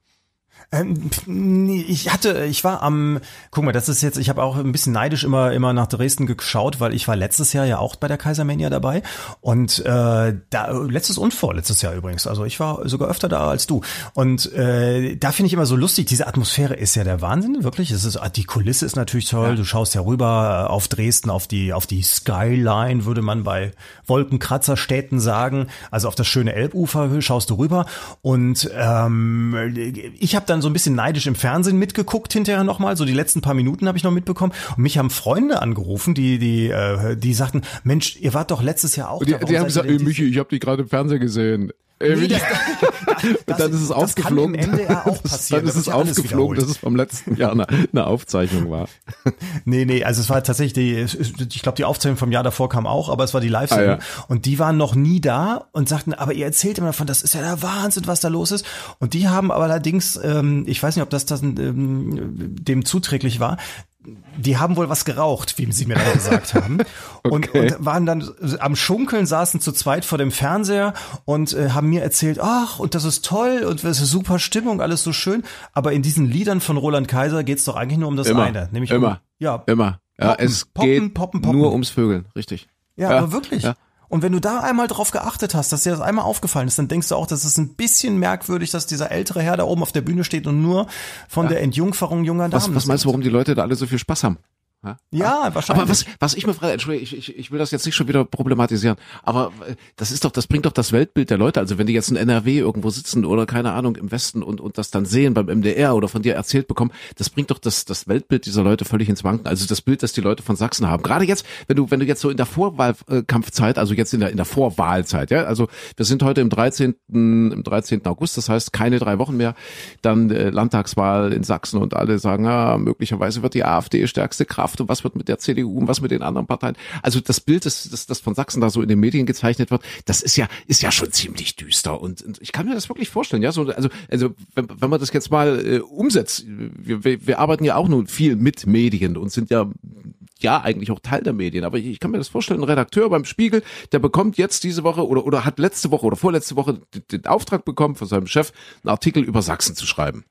Ähm, nee, ich hatte, ich war am, guck mal, das ist jetzt, ich habe auch ein bisschen neidisch immer immer nach Dresden geschaut, weil ich war letztes Jahr ja auch bei der Kaisermania dabei. Und äh, da letztes und vorletztes Jahr übrigens, also ich war sogar öfter da als du. Und äh, da finde ich immer so lustig, diese Atmosphäre ist ja der Wahnsinn, wirklich. Es ist die Kulisse ist natürlich toll, du schaust ja rüber auf Dresden, auf die auf die Skyline, würde man bei Wolkenkratzerstädten sagen, also auf das schöne Elbufer schaust du rüber. Und ähm, ich habe dann dann so ein bisschen neidisch im Fernsehen mitgeguckt hinterher nochmal, so die letzten paar Minuten habe ich noch mitbekommen. Und mich haben Freunde angerufen, die, die, äh, die sagten, Mensch, ihr wart doch letztes Jahr auch
die,
da.
Die haben gesagt, ey, Michi, ich habe dich gerade im Fernsehen gesehen. Nee, das, das, dann ist es aufgeflogen.
Das kann im MDR auch passieren.
dann ist es aufgeflogen, dass es vom letzten Jahr eine, eine, Aufzeichnung war.
nee, nee, also es war tatsächlich die, ich glaube, die Aufzeichnung vom Jahr davor kam auch, aber es war die Live-Sendung. Ah, ja. Und die waren noch nie da und sagten, aber ihr erzählt immer davon, das ist ja der Wahnsinn, was da los ist. Und die haben aber allerdings, ähm, ich weiß nicht, ob das, das ähm, dem zuträglich war, die haben wohl was geraucht, wie sie mir dann gesagt haben. okay. und, und, waren dann am Schunkeln, saßen zu zweit vor dem Fernseher und äh, haben mir erzählt, ach, und das ist toll und das ist super Stimmung, alles so schön. Aber in diesen Liedern von Roland Kaiser geht's doch eigentlich nur um das
immer,
eine. Nämlich
immer.
Um, ja.
Immer. Ja, poppen, es poppen, geht poppen, poppen, nur ums Vögeln, richtig.
Ja, ja aber wirklich. Ja. Und wenn du da einmal drauf geachtet hast, dass dir das einmal aufgefallen ist, dann denkst du auch, das ist ein bisschen merkwürdig, dass dieser ältere Herr da oben auf der Bühne steht und nur von ja. der Entjungferung junger Damen.
Was, was meinst du, warum die Leute da alle so viel Spaß haben?
Ja, ja wahrscheinlich.
Aber was, was ich mir frage, Entschuldigung, ich, ich, ich will das jetzt nicht schon wieder problematisieren, aber äh, das ist doch, das bringt doch das Weltbild der Leute. Also wenn die jetzt in NRW irgendwo sitzen oder keine Ahnung im Westen und, und das dann sehen beim MDR oder von dir erzählt bekommen, das bringt doch das, das Weltbild dieser Leute völlig ins Wanken. Also das Bild, das die Leute von Sachsen haben. Gerade jetzt, wenn du, wenn du jetzt so in der Vorwahlkampfzeit, also jetzt in der, in der Vorwahlzeit, ja, also wir sind heute im 13., im 13. August, das heißt keine drei Wochen mehr, dann äh, Landtagswahl in Sachsen und alle sagen, ah, möglicherweise wird die AfD stärkste Kraft und was wird mit der CDU und was mit den anderen Parteien. Also das Bild, das, das, das von Sachsen da so in den Medien gezeichnet wird, das ist ja, ist ja schon ziemlich düster. Und, und ich kann mir das wirklich vorstellen, ja, so, also, also wenn, wenn man das jetzt mal äh, umsetzt, wir, wir, wir arbeiten ja auch nun viel mit Medien und sind ja ja eigentlich auch Teil der Medien, aber ich, ich kann mir das vorstellen, ein Redakteur beim Spiegel, der bekommt jetzt diese Woche oder oder hat letzte Woche oder vorletzte Woche den, den Auftrag bekommen von seinem Chef, einen Artikel über Sachsen zu schreiben.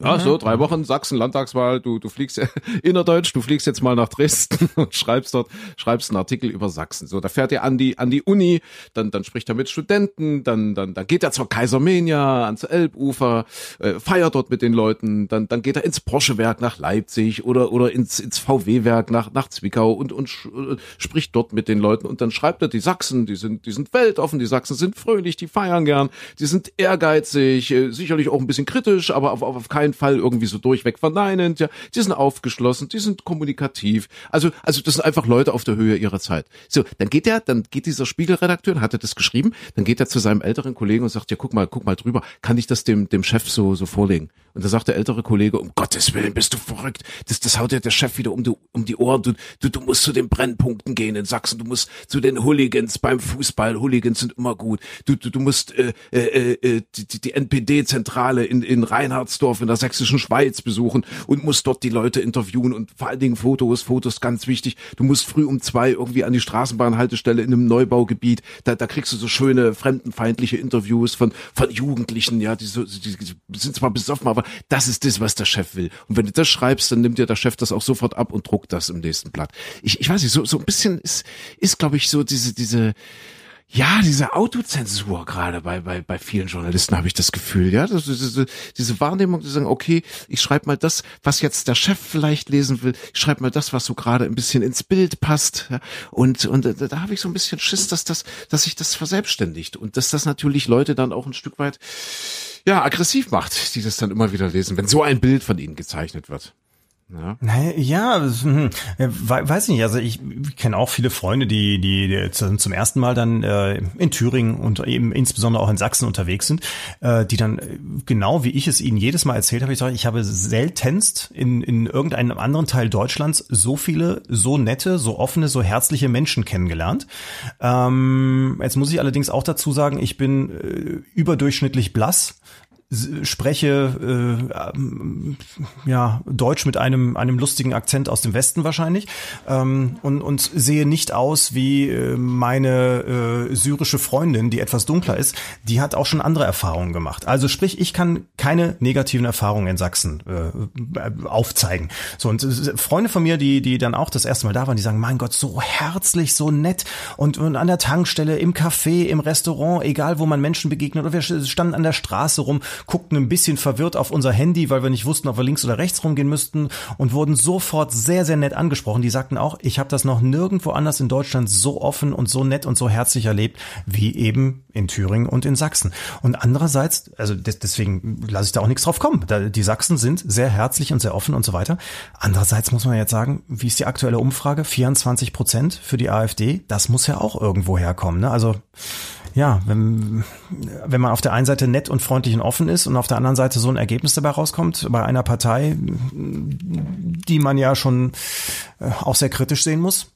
Ja, so drei Wochen Sachsen Landtagswahl, du du fliegst innerdeutsch, du fliegst jetzt mal nach Dresden und schreibst dort schreibst einen Artikel über Sachsen. So, da fährt er an die an die Uni, dann dann spricht er mit Studenten, dann dann dann geht er zur Kaisermenia ans Elbufer, äh, feiert dort mit den Leuten, dann dann geht er ins Porsche-Werk nach Leipzig oder oder ins ins VW-Werk nach nach Zwickau und und äh, spricht dort mit den Leuten und dann schreibt er die Sachsen, die sind die sind weltoffen, die Sachsen sind fröhlich, die feiern gern, die sind ehrgeizig, äh, sicherlich auch ein bisschen kritisch, aber auf auf keinen keinen Fall irgendwie so durchweg verneinend, ja, die sind aufgeschlossen, die sind kommunikativ. Also, also das sind einfach Leute auf der Höhe ihrer Zeit. So, dann geht er, dann geht dieser Spiegelredakteur, hat er das geschrieben, dann geht er zu seinem älteren Kollegen und sagt, ja, guck mal, guck mal drüber, kann ich das dem, dem Chef so, so vorlegen? Und da sagt der ältere Kollege, um Gottes Willen, bist du verrückt. Das, das haut dir der Chef wieder um die, um die Ohren. Du, du, du musst zu den Brennpunkten gehen in Sachsen. Du musst zu den Hooligans beim Fußball. Hooligans sind immer gut. Du, du, du musst äh, äh, äh, die, die NPD-Zentrale in, in Reinhardsdorf in der sächsischen Schweiz besuchen und musst dort die Leute interviewen und vor allen Dingen Fotos, Fotos ganz wichtig. Du musst früh um zwei irgendwie an die Straßenbahnhaltestelle in einem Neubaugebiet. Da, da kriegst du so schöne fremdenfeindliche Interviews von, von Jugendlichen, ja, die, so, die, die sind zwar besoffen, aber das ist das, was der Chef will. Und wenn du das schreibst, dann nimmt dir der Chef das auch sofort ab und druckt das im nächsten Blatt. Ich, ich weiß nicht, so, so ein bisschen ist, ist glaube ich, so diese, diese, ja, diese Autozensur gerade bei, bei, bei vielen Journalisten habe ich das Gefühl, ja, das, diese, diese Wahrnehmung, die sagen, okay, ich schreibe mal das, was jetzt der Chef vielleicht lesen will, ich schreibe mal das, was so gerade ein bisschen ins Bild passt, ja, und, und da, da habe ich so ein bisschen Schiss, dass das, dass sich das verselbstständigt und dass das natürlich Leute dann auch ein Stück weit ja, aggressiv macht, die das dann immer wieder lesen, wenn so ein Bild von ihnen gezeichnet wird.
Ja, naja, hm, weiß nicht. Also ich kenne auch viele Freunde, die, die, die zum ersten Mal dann äh, in Thüringen und eben insbesondere auch in Sachsen unterwegs sind, äh, die dann äh, genau wie ich es ihnen jedes Mal erzählt habe, ich sage, ich habe seltenst in, in irgendeinem anderen Teil Deutschlands so viele, so nette, so offene, so herzliche Menschen kennengelernt. Ähm, jetzt muss ich allerdings auch dazu sagen, ich bin äh, überdurchschnittlich blass spreche äh, ja Deutsch mit einem einem lustigen Akzent aus dem Westen wahrscheinlich ähm, und und sehe nicht aus wie äh, meine äh, syrische Freundin, die etwas dunkler ist. Die hat auch schon andere Erfahrungen gemacht. Also sprich, ich kann keine negativen Erfahrungen in Sachsen äh, aufzeigen. So und äh, Freunde von mir, die die dann auch das erste Mal da waren, die sagen: Mein Gott, so herzlich, so nett und, und an der Tankstelle, im Café, im Restaurant, egal wo man Menschen begegnet oder wir standen an der Straße rum guckten ein bisschen verwirrt auf unser Handy, weil wir nicht wussten, ob wir links oder rechts rumgehen müssten und wurden sofort sehr, sehr nett angesprochen. Die sagten auch, ich habe das noch nirgendwo anders in Deutschland so offen und so nett und so herzlich erlebt, wie eben in Thüringen und in Sachsen. Und andererseits, also deswegen lasse ich da auch nichts drauf kommen. Die Sachsen sind sehr herzlich und sehr offen und so weiter. Andererseits muss man jetzt sagen, wie ist die aktuelle Umfrage? 24 Prozent für die AfD. Das muss ja auch irgendwo herkommen. Ne? Also ja, wenn, wenn man auf der einen Seite nett und freundlich und offen ist und auf der anderen Seite so ein Ergebnis dabei rauskommt, bei einer Partei, die man ja schon äh, auch sehr kritisch sehen muss.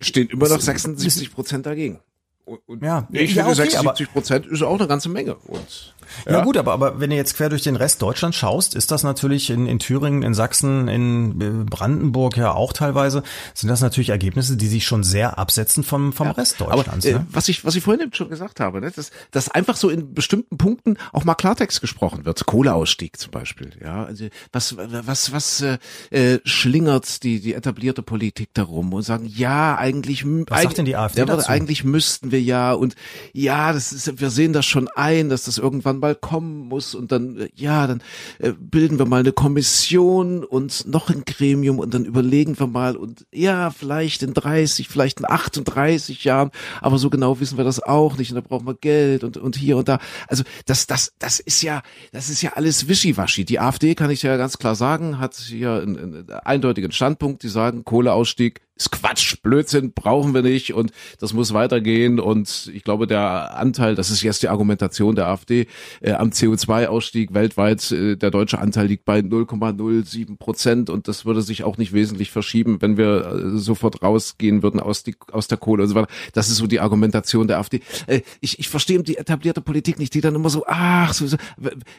Stehen immer noch 76 Prozent dagegen.
Und, und ja,
ich
ja,
finde okay, 76 Prozent ist auch eine ganze Menge. Und
ja. ja, gut, aber, aber wenn du jetzt quer durch den Rest Deutschlands schaust, ist das natürlich in, in Thüringen, in Sachsen, in äh, Brandenburg ja auch teilweise, sind das natürlich Ergebnisse, die sich schon sehr absetzen vom, vom ja, Rest Deutschlands.
Aber, äh, ne? was, ich, was ich vorhin schon gesagt habe, ne, dass, dass einfach so in bestimmten Punkten auch mal Klartext gesprochen wird. Kohleausstieg zum Beispiel. Ja, also was, was, was äh, äh, schlingert die, die etablierte Politik darum und sagen, ja, eigentlich,
was sagt denn die AfD dazu?
eigentlich müssten wir ja und ja, das ist, wir sehen das schon ein, dass das irgendwann mal kommen muss und dann, äh, ja, dann äh, bilden wir mal eine Kommission und noch ein Gremium und dann überlegen wir mal und ja, vielleicht in 30, vielleicht in 38 Jahren, aber so genau wissen wir das auch nicht und da brauchen wir Geld und, und hier und da. Also das, das, das ist ja, das ist ja alles wischiwaschi. Die AfD, kann ich ja ganz klar sagen, hat hier einen, einen eindeutigen Standpunkt. Die sagen, Kohleausstieg ist Quatsch, Blödsinn, brauchen wir nicht und das muss weitergehen. Und ich glaube, der Anteil, das ist jetzt die Argumentation der AfD, äh, am CO2-Ausstieg weltweit, äh, der deutsche Anteil liegt bei 0,07 Prozent und das würde sich auch nicht wesentlich verschieben, wenn wir äh, sofort rausgehen würden aus, die, aus der Kohle und so weiter. Das ist so die Argumentation der AfD. Äh, ich, ich verstehe die etablierte Politik nicht, die dann immer so, ach, so, so.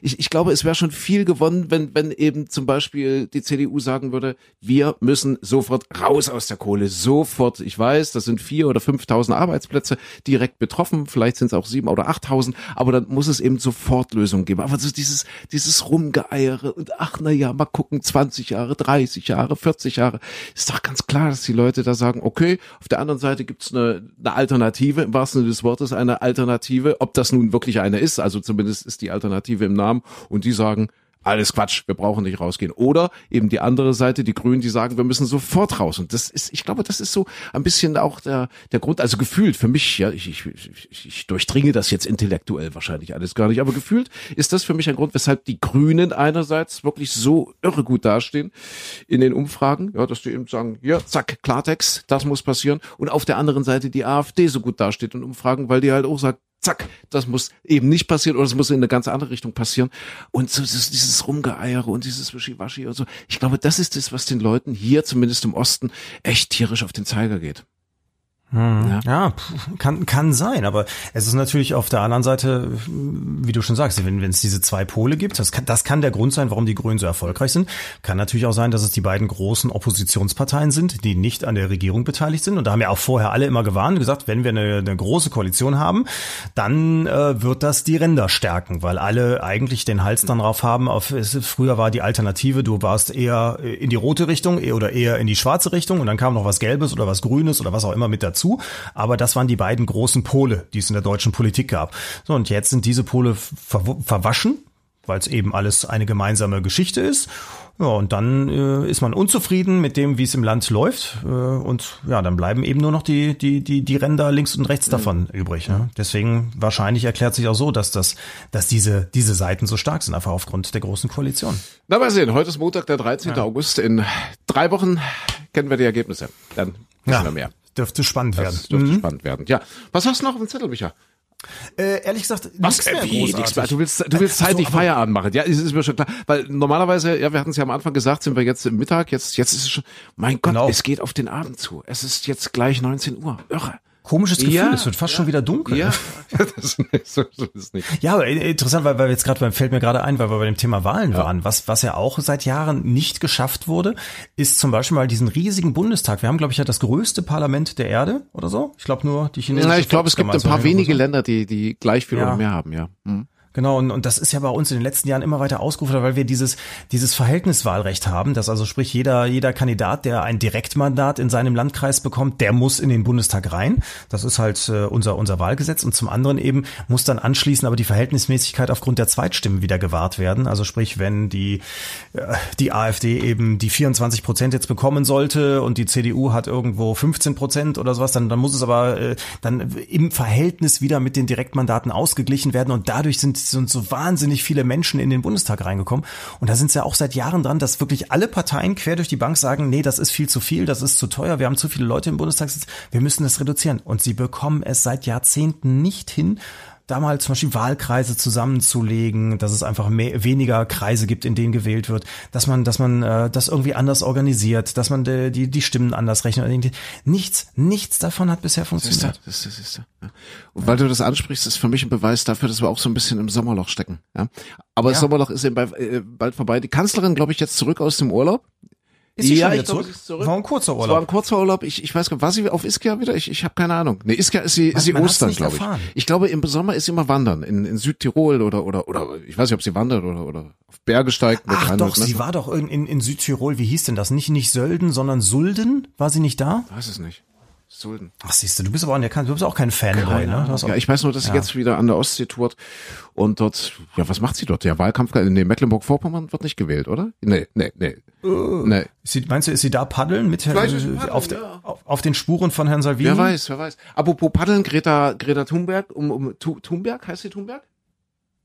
Ich, ich glaube, es wäre schon viel gewonnen, wenn, wenn eben zum Beispiel die CDU sagen würde, wir müssen sofort raus aus der Kohle. Kohle sofort. Ich weiß, das sind vier oder fünftausend Arbeitsplätze direkt betroffen. Vielleicht sind es auch sieben oder achttausend. Aber dann muss es eben sofort Lösungen geben. Aber so dieses, dieses Rumgeeiere und ach, na ja, mal gucken, 20 Jahre, 30 Jahre, 40 Jahre. Ist doch ganz klar, dass die Leute da sagen, okay, auf der anderen Seite gibt's eine, eine Alternative, im wahrsten Sinne des Wortes eine Alternative. Ob das nun wirklich eine ist, also zumindest ist die Alternative im Namen. Und die sagen, alles Quatsch, wir brauchen nicht rausgehen. Oder eben die andere Seite, die Grünen, die sagen, wir müssen sofort raus. Und das ist, ich glaube, das ist so ein bisschen auch der, der Grund, also gefühlt für mich, ja, ich, ich, ich, ich durchdringe das jetzt intellektuell wahrscheinlich alles gar nicht, aber gefühlt ist das für mich ein Grund, weshalb die Grünen einerseits wirklich so irre gut dastehen in den Umfragen, ja, dass die eben sagen, ja, zack, Klartext, das muss passieren. Und auf der anderen Seite die AfD so gut dasteht in Umfragen, weil die halt auch sagt, zack, das muss eben nicht passieren oder es muss in eine ganz andere Richtung passieren. Und so dieses, dieses Rumgeeiere und dieses Wischiwaschi und so. Ich glaube, das ist das, was den Leuten hier, zumindest im Osten, echt tierisch auf den Zeiger geht.
Hm. Ja, kann, kann sein, aber es ist natürlich auf der anderen Seite, wie du schon sagst, wenn es diese zwei Pole gibt, das kann, das kann der Grund sein, warum die Grünen so erfolgreich sind. Kann natürlich auch sein, dass es die beiden großen Oppositionsparteien sind, die nicht an der Regierung beteiligt sind. Und da haben ja auch vorher alle immer gewarnt und gesagt, wenn wir eine, eine große Koalition haben, dann äh, wird das die Ränder stärken, weil alle eigentlich den Hals dann drauf haben. Auf, es, früher war die Alternative, du warst eher in die rote Richtung oder eher in die schwarze Richtung und dann kam noch was Gelbes oder was Grünes oder was auch immer mit dazu dazu. Aber das waren die beiden großen Pole, die es in der deutschen Politik gab. So, und jetzt sind diese Pole ver verwaschen, weil es eben alles eine gemeinsame Geschichte ist. Ja, und dann äh, ist man unzufrieden mit dem, wie es im Land läuft. Äh, und ja, dann bleiben eben nur noch die, die, die, die Ränder links und rechts davon mhm. übrig. Ne? Deswegen wahrscheinlich erklärt sich auch so, dass das, dass diese, diese Seiten so stark sind, einfach aufgrund der großen Koalition.
Na, mal sehen. Heute ist Montag, der 13. Ja. August. In drei Wochen kennen wir die Ergebnisse. Dann wissen ja. wir mehr.
Dürfte spannend
das
werden.
Dürfte mhm. spannend werden. Ja. Was hast du noch auf dem Zettel, Micha?
Äh, ehrlich gesagt,
Was, äh, wie, nichts mehr. Du willst, du willst zeitig so, Feierabend machen. Ja, ist, ist mir schon klar. Weil normalerweise, ja, wir hatten es ja am Anfang gesagt, sind wir jetzt im Mittag. Jetzt, jetzt ist es schon, mein Gott, genau. es geht auf den Abend zu. Es ist jetzt gleich 19 Uhr. Irre.
Komisches Gefühl, ja, es wird fast ja, schon wieder dunkel.
Ja, das ist, so ist nicht.
Ja, aber interessant, weil, weil jetzt gerade beim fällt mir gerade ein, weil wir bei dem Thema Wahlen ja. waren. Was, was ja auch seit Jahren nicht geschafft wurde, ist zum Beispiel mal diesen riesigen Bundestag. Wir haben, glaube ich, ja das größte Parlament der Erde oder so. Ich glaube nur die chinesische.
Ja, ich glaube, es gibt ein paar wenige Länder, die, die gleich viel oder mehr haben, ja. Hm.
Genau, und, und das ist ja bei uns in den letzten Jahren immer weiter ausgerufen, weil wir dieses, dieses Verhältniswahlrecht haben, dass also sprich jeder, jeder Kandidat, der ein Direktmandat in seinem Landkreis bekommt, der muss in den Bundestag rein. Das ist halt äh, unser, unser Wahlgesetz. Und zum anderen eben muss dann anschließend aber die Verhältnismäßigkeit aufgrund der Zweitstimmen wieder gewahrt werden. Also sprich, wenn die, äh, die AfD eben die 24 Prozent jetzt bekommen sollte und die CDU hat irgendwo 15 Prozent oder sowas, dann, dann muss es aber äh, dann im Verhältnis wieder mit den Direktmandaten ausgeglichen werden und dadurch sind, sind so wahnsinnig viele Menschen in den Bundestag reingekommen. Und da sind sie ja auch seit Jahren dran, dass wirklich alle Parteien quer durch die Bank sagen, nee, das ist viel zu viel, das ist zu teuer, wir haben zu viele Leute im Bundestag wir müssen das reduzieren. Und sie bekommen es seit Jahrzehnten nicht hin, da mal zum Beispiel Wahlkreise zusammenzulegen, dass es einfach mehr, weniger Kreise gibt, in denen gewählt wird, dass man, dass man äh, das irgendwie anders organisiert, dass man de, die die Stimmen anders rechnet. Nichts, nichts davon hat bisher funktioniert.
Das ist, das ist, ja. Und weil du das ansprichst, ist für mich ein Beweis dafür, dass wir auch so ein bisschen im Sommerloch stecken. Ja? Aber ja. das Sommerloch ist eben äh, bald vorbei. Die Kanzlerin, glaube ich, jetzt zurück aus dem Urlaub.
Ist sie ja, schon wieder zurück? zurück? War ein kurzer Urlaub.
war ein kurzer Urlaub. Ich, ich weiß gar nicht, war sie auf Ischia wieder? Ich, ich habe keine Ahnung. Nee, Ischia ist sie, ist sie Ostern, glaube ich. Erfahren. Ich glaube, im Sommer ist sie immer wandern. In, in Südtirol oder, oder, oder, ich weiß nicht, ob sie wandert oder, oder auf Berge steigt.
Ach doch, sie war doch in, in, in Südtirol. Wie hieß denn das? Nicht, nicht Sölden, sondern Sulden? War sie nicht da?
Weiß es nicht. Sulden.
Ach siehst du, du bist aber der Kante, du bist auch kein Fanboy, ne?
Ja, ich weiß nur, dass sie ja. jetzt wieder an der Ostsee tourt und dort, ja, was macht sie dort? Der Wahlkampf, nee, Mecklenburg-Vorpommern wird nicht gewählt, oder? Nee, nee, nee.
Uh, nee. Sie, meinst du, ist sie da paddeln mit paddeln, auf, ja. auf, auf, den Spuren von Herrn Salvini?
Wer weiß, wer weiß. Apropos paddeln, Greta, Greta Thunberg, um, um Thunberg, heißt sie Thunberg?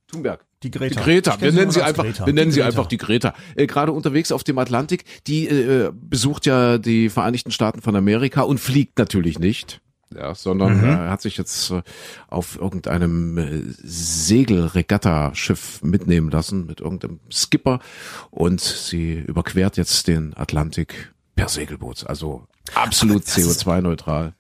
Thunberg.
Die Greta.
Die Greta. Wir nennen sie einfach, Greta. wir nennen sie einfach die Greta. Äh, Gerade unterwegs auf dem Atlantik, die äh, besucht ja die Vereinigten Staaten von Amerika und fliegt natürlich nicht. Ja, sondern mhm. äh, hat sich jetzt äh, auf irgendeinem äh, Segelregatta-Schiff mitnehmen lassen mit irgendeinem Skipper und sie überquert jetzt den Atlantik per Segelboot. Also absolut CO2-neutral.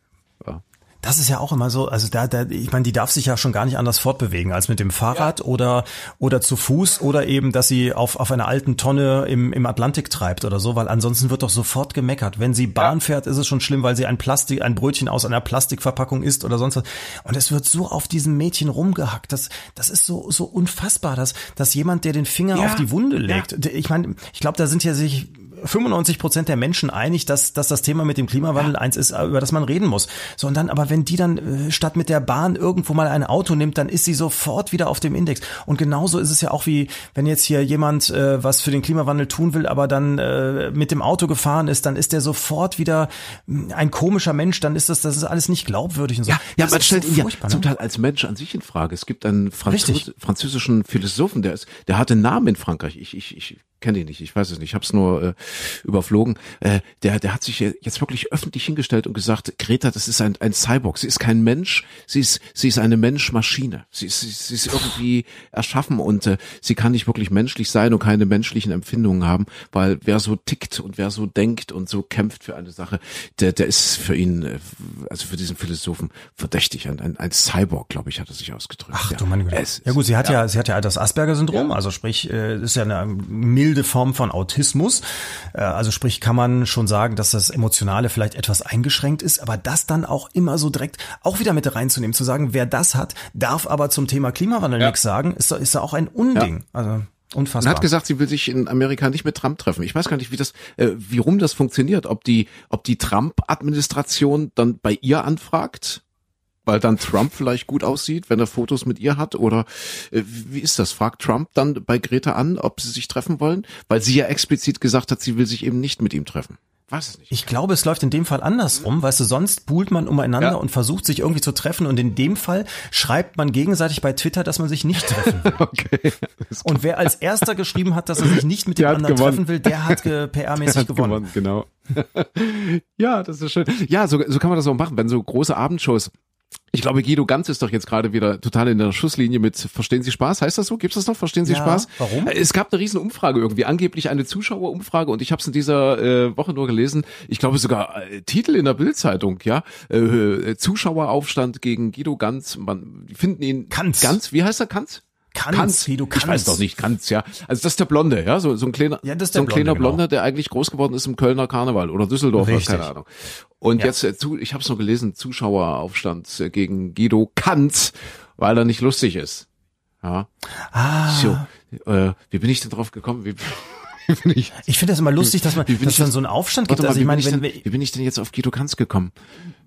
Das ist ja auch immer so, also da, da ich meine, die darf sich ja schon gar nicht anders fortbewegen als mit dem Fahrrad ja. oder oder zu Fuß oder eben, dass sie auf auf einer alten Tonne im im Atlantik treibt oder so, weil ansonsten wird doch sofort gemeckert. Wenn sie Bahn ja. fährt, ist es schon schlimm, weil sie ein Plastik ein Brötchen aus einer Plastikverpackung isst oder sonst was. Und es wird so auf diesem Mädchen rumgehackt. Das das ist so so unfassbar, dass dass jemand, der den Finger ja. auf die Wunde legt. Ich meine, ich glaube, da sind ja sich 95 Prozent der Menschen einig, dass, dass das Thema mit dem Klimawandel ja. eins ist, über das man reden muss. So, und dann, aber wenn die dann äh, statt mit der Bahn irgendwo mal ein Auto nimmt, dann ist sie sofort wieder auf dem Index. Und genauso ist es ja auch wie, wenn jetzt hier jemand äh, was für den Klimawandel tun will, aber dann äh, mit dem Auto gefahren ist, dann ist der sofort wieder hm, ein komischer Mensch, dann ist das, das ist alles nicht glaubwürdig und so.
Ja, ja man stellt ihn ja zum ne? Teil als Mensch an sich in Frage. Es gibt einen Französ französischen Philosophen, der ist, der hatte einen Namen in Frankreich. Ich, ich, ich kenne ihn nicht, ich weiß es nicht, ich habe es nur äh, überflogen. Äh, der, der hat sich jetzt wirklich öffentlich hingestellt und gesagt, Greta, das ist ein, ein Cyborg, sie ist kein Mensch, sie ist, sie ist eine Menschmaschine. Sie ist, sie, sie ist irgendwie erschaffen und äh, sie kann nicht wirklich menschlich sein und keine menschlichen Empfindungen haben, weil wer so tickt und wer so denkt und so kämpft für eine Sache, der, der ist für ihn, äh, also für diesen Philosophen verdächtig. Ein, ein, ein Cyborg, glaube ich, hat er sich ausgedrückt.
Ach ja. du meine Güte. Ja gut, sie hat ja, ja sie hat ja das Asperger-Syndrom, ja. also sprich, äh, ist ja eine milde milde Form von Autismus. Äh, also sprich, kann man schon sagen, dass das Emotionale vielleicht etwas eingeschränkt ist, aber das dann auch immer so direkt auch wieder mit reinzunehmen, zu sagen, wer das hat, darf aber zum Thema Klimawandel ja. nichts sagen, ist, ist da auch ein Unding. Ja. Also Unfassbar.
Und hat gesagt, sie will sich in Amerika nicht mit Trump treffen. Ich weiß gar nicht, wie das, äh, wie rum das funktioniert. Ob die, ob die Trump-Administration dann bei ihr anfragt weil dann Trump vielleicht gut aussieht, wenn er Fotos mit ihr hat? Oder äh, wie ist das? Fragt Trump dann bei Greta an, ob sie sich treffen wollen? Weil sie ja explizit gesagt hat, sie will sich eben nicht mit ihm treffen. Weiß es nicht.
Ich glaube, es läuft in dem Fall andersrum, weißt du, sonst buhlt man umeinander ja. und versucht sich irgendwie zu treffen und in dem Fall schreibt man gegenseitig bei Twitter, dass man sich nicht treffen will. okay. Und wer als erster geschrieben hat, dass er sich nicht mit dem anderen gewonnen. treffen will, der hat PR-mäßig gewonnen. gewonnen.
Genau. ja, das ist schön. Ja, so, so kann man das auch machen, wenn so große Abendshows ich glaube, Guido Ganz ist doch jetzt gerade wieder total in der Schusslinie mit Verstehen Sie Spaß? Heißt das so? Gibt es das noch? Verstehen Sie ja, Spaß?
Warum?
Es gab eine riesen Umfrage irgendwie, angeblich eine Zuschauerumfrage und ich habe es in dieser äh, Woche nur gelesen. Ich glaube sogar äh, Titel in der Bildzeitung, ja. Äh, äh, Zuschaueraufstand gegen Guido Ganz. Man finden ihn
Kanz.
Ganz. Wie heißt er Kanz?
Kanz, Kanz.
Wie du kannst. Ich weiß doch nicht, Kanz, ja. Also das ist der Blonde, ja, so, so ein kleiner, ja, so ein Blonde, kleiner genau. Blonder, der eigentlich groß geworden ist im Kölner Karneval oder Düsseldorf, keine Ahnung. Und ja. jetzt, äh, zu, ich habe es noch gelesen, Zuschaueraufstand gegen Guido Kanz, weil er nicht lustig ist. Ja.
Ah.
So, äh, wie bin ich denn drauf gekommen? Wie, wie bin ich?
Ich finde das immer lustig, dass man,
Wie bin
dass
ich
dann so einen Aufstand gibt.
mal,
Also
wie,
ich meine,
wie bin ich denn jetzt auf Guido Kanz gekommen?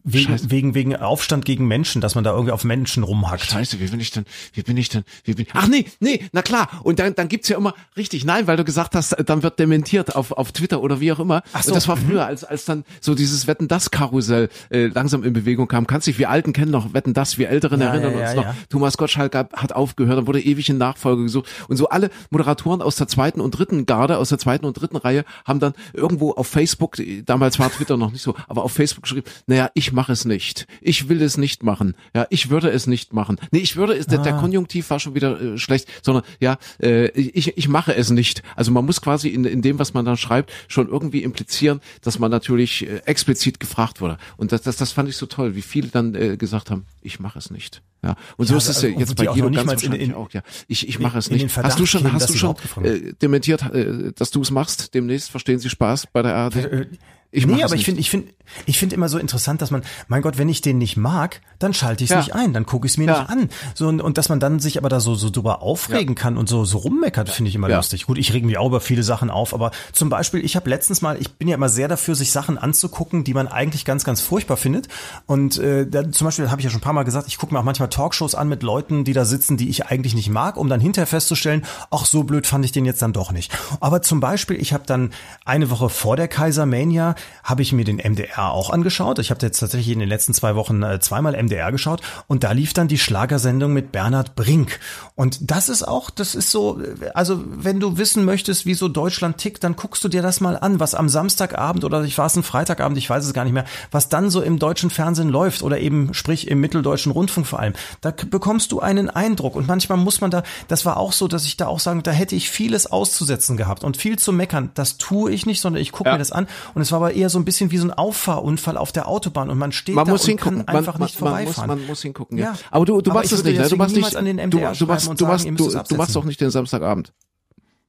Wegen,
Scheiße.
wegen, wegen Aufstand gegen Menschen, dass man da irgendwie auf Menschen rumhackt.
Scheiße, wie bin ich denn, wie bin ich denn, wie bin Ach nee, nee, na klar. Und dann, dann gibt's ja immer, richtig, nein, weil du gesagt hast, dann wird dementiert auf, auf Twitter oder wie auch immer.
Ach so,
Und das war früher, als, als dann so dieses Wetten-Das-Karussell äh, langsam in Bewegung kam. Kannst dich, wir Alten kennen noch Wetten-Das, wir Älteren
Ja,
erinnern
ja,
uns
ja,
noch. Thomas Gottschalk hat aufgehört, dann wurde ewig in Nachfolge gesucht. Und so alle Moderatoren aus der zweiten und dritten Garde, aus der zweiten und dritten Reihe, haben dann irgendwo auf Facebook, damals war Twitter noch nicht so, aber auf Facebook geschrieben, naja, ich mache es nicht. Ich will es nicht machen. Ja, ich würde es nicht machen. Nee, ich würde es, der, der Konjunktiv war schon wieder äh, schlecht, sondern ja, äh, ich, ich mache es nicht. Also man muss quasi in, in dem, was man dann schreibt, schon irgendwie implizieren, dass man natürlich äh, explizit gefragt wurde. Und das, das, das fand ich so toll, wie viele dann äh, gesagt haben, ich mache es nicht. Ja, und so
Ja,
ist es
also,
ja jetzt bei Guido ganz
mal in-
wahrscheinlich
in-
auch. Ja, ich, ich mache es nicht. Hast du schon, hast du schon äh, dementiert, äh, dass du es machst demnächst? Verstehen Sie Spaß bei der ARD? Ich
nee, aber ich finde, ich finde, ich finde immer so interessant, dass man, mein Gott, wenn ich den nicht mag, dann schalte ich es
Ja.
nicht ein, dann gucke ich es mir
Ja.
nicht an. So und, und dass man dann sich aber da so so drüber aufregen kann und so so rummeckert, finde ich immer
Ja.
lustig. Gut, ich rege mich auch über viele Sachen auf, aber zum Beispiel, ich habe letztens mal, ich bin ja immer sehr dafür, sich Sachen anzugucken, die man eigentlich ganz ganz furchtbar findet. Und äh, da, zum Beispiel habe ich ja schon ein paar Mal gesagt, ich gucke mir auch manchmal Talkshows an mit Leuten, die da sitzen, die ich eigentlich nicht mag, um dann hinterher festzustellen, ach so blöd fand ich den jetzt dann doch nicht. Aber zum Beispiel, ich habe dann eine Woche vor der Kaisermania habe ich mir den MDR auch angeschaut. Ich habe jetzt tatsächlich in den letzten zwei Wochen äh, zweimal MDR geschaut und da lief dann die Schlagersendung mit Bernhard Brink. Und das ist auch, das ist so, äh, also wenn du wissen möchtest, wie so Deutschland tickt, dann guckst du dir das mal an, was am Samstagabend oder ich war es ein Freitagabend, ich weiß es gar nicht mehr, was dann so im deutschen Fernsehen läuft oder eben sprich im mitteldeutschen Rundfunk vor allem. Da bekommst du einen Eindruck und manchmal muss man da, das war auch so, dass ich da auch sagen, da hätte ich vieles auszusetzen gehabt und viel zu meckern. Das tue ich nicht, sondern ich gucke
Ja.
mir das an und es war aber eher so ein bisschen wie so ein Auffahrunfall auf der Autobahn und man steht
man
da
muss
und
hingucken.
kann einfach
man,
nicht
man, man, muss,
vorbeifahren.
man muss hingucken. Ja.
Ja.
Aber du, du
Aber
machst
ich
es nicht. Ne? Du machst nicht.
an den
du,
MDR
du machst, du machst, du, du machst doch nicht den Samstagabend.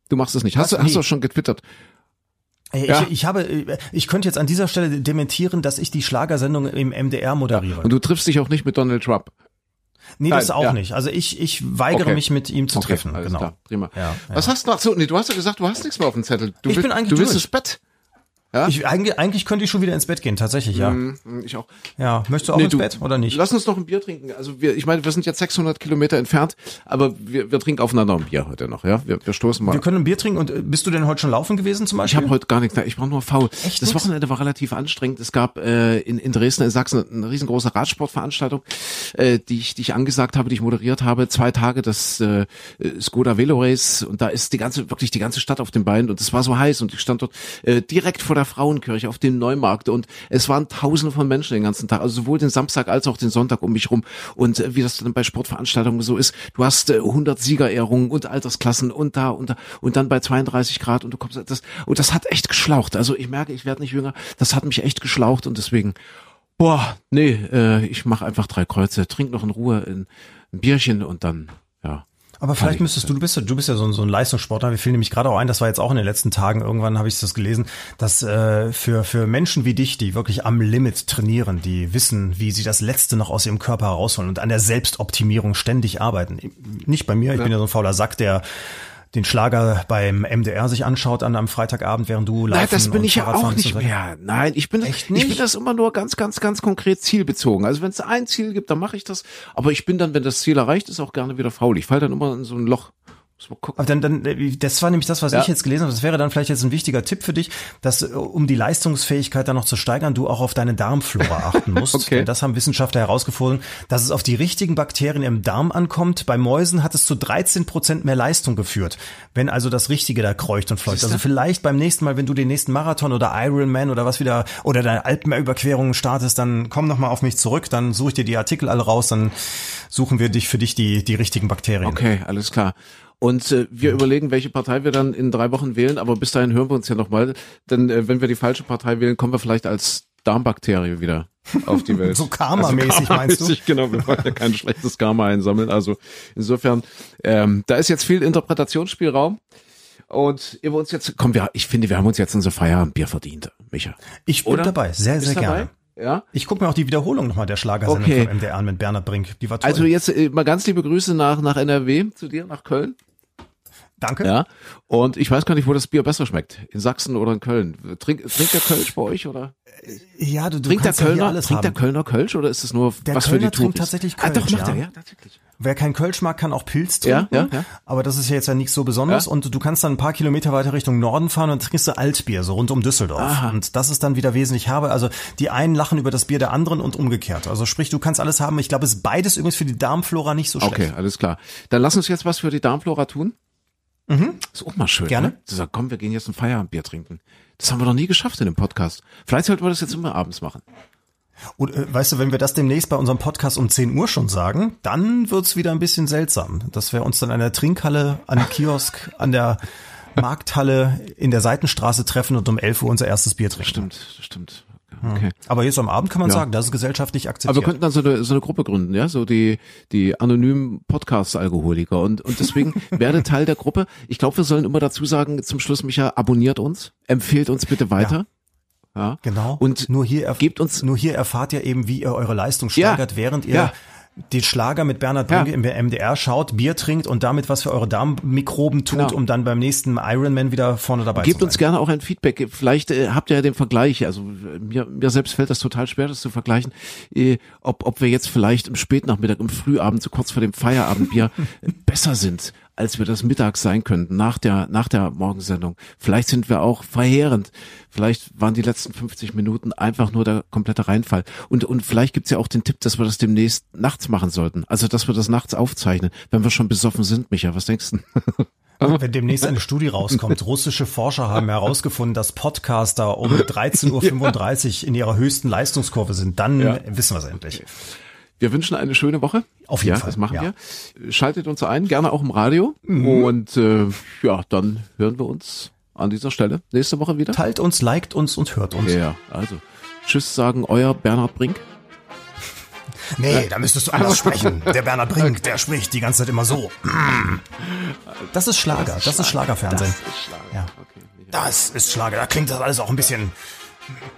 Du machst es nicht. Hast,
Was?
du, hast du
Nee.
das schon getwittert?
Ey,
Ja.
Ich, ich habe, ich könnte jetzt an dieser Stelle dementieren, dass ich die Schlagersendung im MDR moderiere.
Und du triffst dich auch nicht mit Donald Trump.
nee, das
Nein,
auch
ja.
nicht. Also ich, ich weigere
Okay.
mich mit ihm zu
Okay,
treffen. genau.
klar, prima.
Ja,
Was hast du noch? So, nee, du hast ja gesagt, du hast nichts mehr auf dem Zettel. Du
Ich
willst,
bin eigentlich
Du
durch.
ins Bett.
Ich, eigentlich, eigentlich könnte ich schon wieder ins Bett gehen, tatsächlich, ja.
Hm, Ich auch.
Ja, möchtest du auch
Nee,
ins
du,
Bett oder nicht?
Lass uns noch ein Bier trinken. Also wir, ich meine, wir sind jetzt 600 Kilometer entfernt, aber wir, wir trinken aufeinander ein Bier heute noch, ja? Wir, wir stoßen mal.
Wir können ein Bier trinken und äh, bist du denn heute schon laufen gewesen zum
Ich
Beispiel?
habe heute gar nichts, ich war nur faul.
Echt
das
nix?
Wochenende war relativ anstrengend. Es gab äh, in, in Dresden, in Sachsen, eine riesengroße Radsportveranstaltung, äh, die, ich, die ich angesagt habe, die ich moderiert habe. Zwei Tage das äh, Skoda Velo Race und da ist die ganze, wirklich die ganze Stadt auf den Beinen und es war so heiß und ich stand dort äh, direkt vor der Frauenkirche auf dem Neumarkt und es waren tausende von Menschen den ganzen Tag, also sowohl den Samstag als auch den Sonntag um mich rum und äh, wie das dann bei Sportveranstaltungen so ist, du hast äh, 100 Siegerehrungen und Altersklassen und da und da und dann bei 32 Grad und du kommst das und das hat echt geschlaucht. Also ich merke, ich werde nicht jünger. Das hat mich echt geschlaucht und deswegen boah, nee, äh, ich mache einfach drei Kreuze, trink noch in Ruhe ein, ein Bierchen und dann.
Aber vielleicht
ich-
müsstest du, du bist ja, du bist ja so ein, so ein Leistungssportler. Wir fielen nämlich gerade auch ein, das war jetzt auch in den letzten Tagen, irgendwann habe ich das gelesen, dass äh, für, für Menschen wie dich, die wirklich am Limit trainieren, die wissen, wie sie das Letzte noch aus ihrem Körper herausholen und an der Selbstoptimierung ständig arbeiten. Nicht bei mir, ich bin ja so ein fauler Sack, der den Schlager beim MDR sich anschaut an einem Freitagabend, während du laufen
Nein, das bin ich ja auch nicht
so
mehr. Nein, ich bin,
Echt
ich
nicht?
bin das immer nur ganz, ganz, ganz konkret zielbezogen. Also wenn es ein Ziel gibt, dann mache ich das. Aber ich bin dann, wenn das Ziel erreicht ist, auch gerne wieder faul. Ich falle dann immer in so ein Loch.
Aber dann, dann, äh, das war nämlich das, was
Ja.
ich jetzt gelesen habe. Das wäre dann vielleicht jetzt ein wichtiger Tipp für dich, dass, äh, um die Leistungsfähigkeit dann noch zu steigern, du auch auf deine Darmflora achten musst.
Okay.
Denn das haben Wissenschaftler herausgefunden, dass es auf die richtigen Bakterien im Darm ankommt. Bei Mäusen hat es zu 13 Prozent mehr Leistung geführt, wenn also das Richtige da kreucht und fleucht. Also vielleicht beim nächsten Mal, wenn du den nächsten Marathon oder Ironman oder was wieder, oder deine Alpenüberquerungen startest, dann komm noch mal auf mich zurück, dann suche ich dir die Artikel alle raus, dann suchen wir dich für dich die, die richtigen Bakterien.
Okay, alles klar. Und äh, wir überlegen, welche Partei wir dann in drei Wochen wählen, aber bis dahin hören wir uns ja nochmal. Denn äh, wenn wir die falsche Partei wählen, kommen wir vielleicht als Darmbakterie wieder auf die Welt.
So karmamäßig, meinst du?
Genau, wir wollen ja kein schlechtes Karma einsammeln. Also insofern, ähm, da ist jetzt viel Interpretationsspielraum. Und ihr uns jetzt, komm, wir, ich finde, wir haben uns jetzt unser Feierabendbier verdient, Micha.
Ich bin
Oder?
dabei, sehr,
Bist
sehr
dabei?
gerne.
Ja.
Ich gucke mir auch die Wiederholung nochmal der Schlagersendung
Okay.
vom MDR mit Bernhard Brink. Die war toll.
Also jetzt äh, mal ganz liebe Grüße nach, nach NRW zu dir, nach Köln.
Danke.
Ja. Und ich weiß gar nicht, wo das Bier besser schmeckt. In Sachsen oder in Köln. Trink, trinkt der Kölsch bei euch oder?
Ja, du, du
Trinkt der
kannst ja
Kölner,
alles
trinkt der
haben.
Kölner Kölsch oder ist es nur
Der
was
Kölner
für die
trinkt
Touris?
tatsächlich
Ah, doch,
Kölsch,
macht
ja.
er, ja, tatsächlich.
Wer keinen Kölsch mag, kann auch Pilz
Ja,
trinken.
ja, ja.
Aber das ist ja jetzt ja nichts so Besonderes.
Ja.
Und du kannst dann ein paar Kilometer weiter Richtung Norden fahren und trinkst du Altbier, so rund um Düsseldorf.
Aha.
Und das ist dann wieder wesentlich herbe. Also die einen lachen über das Bier der anderen und umgekehrt. Also sprich, du kannst alles haben. Ich glaube, es ist beides übrigens für die Darmflora nicht so schlecht.
Okay, alles klar. Dann lass uns jetzt was für die Darmflora tun. Ist auch mal schön.
Gerne.
Ne? Zu sagen, komm, wir gehen jetzt ein Feierabendbier trinken. Das haben wir noch nie geschafft in dem Podcast. Vielleicht sollten wir das jetzt immer abends machen.
Und äh, weißt du, wenn wir das demnächst bei unserem Podcast um 10 Uhr schon sagen, dann wird's wieder ein bisschen seltsam. Dass wir uns dann an der Trinkhalle, an dem Kiosk, an der Markthalle in der Seitenstraße treffen und um 11 Uhr unser erstes Bier trinken.
Stimmt, stimmt. Okay.
Aber jetzt am Abend kann man
Ja.
sagen, das ist gesellschaftlich akzeptiert.
Aber wir könnten dann so eine, so eine Gruppe gründen, ja, so die, die anonymen Podcast-Alkoholiker. Und, und deswegen werde Teil der Gruppe. Ich glaube, wir sollen immer dazu sagen, zum Schluss, Micha, abonniert uns, empfehlt uns bitte weiter. Ja.
Genau.
Und
nur hier,
gebt uns-
nur hier erfahrt ihr eben, wie ihr eure Leistung
Ja.
steigert, während ihr
Ja.
Die Schlager mit Bernhard
Ja.
Brink im MDR schaut, Bier trinkt und damit was für eure Darmmikroben tut,
Genau.
um dann beim nächsten Ironman wieder vorne dabei
Gebt
zu
uns
sein.
gerne auch ein Feedback. Vielleicht äh, habt ihr ja den Vergleich. Also äh, mir, mir selbst fällt das total schwer, das zu vergleichen, äh, ob, ob wir jetzt vielleicht im Spätnachmittag, im Frühabend, so kurz vor dem Feierabendbier besser sind, als wir das mittags sein könnten, nach der, nach der Morgensendung. Vielleicht sind wir auch verheerend. Vielleicht waren die letzten 50 Minuten einfach nur der komplette Reinfall. Und, und vielleicht gibt's ja auch den Tipp, dass wir das demnächst nachts machen sollten. Also, dass wir das nachts aufzeichnen, wenn wir schon besoffen sind, Micha. Was denkst du?
Wenn demnächst eine Studie rauskommt, russische Forscher haben herausgefunden, dass Podcaster um 13.35 Uhr in ihrer höchsten Leistungskurve sind, dann
Ja.
wissen wir es endlich.
Wir wünschen eine schöne Woche.
Auf jeden
ja,
Fall,
Das machen
ja.
wir. Schaltet uns ein, gerne auch im Radio. Und äh, ja, dann hören wir uns an dieser Stelle nächste Woche wieder.
Teilt uns, liked uns und hört uns.
Ja, also Tschüss sagen euer Bernhard Brink.
Nee, da müsstest du anders sprechen. Der Bernhard Brink, der spricht die ganze Zeit immer so. Das ist Schlager, das ist Schlagerfernsehen.
ist Schlager.
Ja.
Okay.
Das ist Schlager, da klingt das alles auch ein bisschen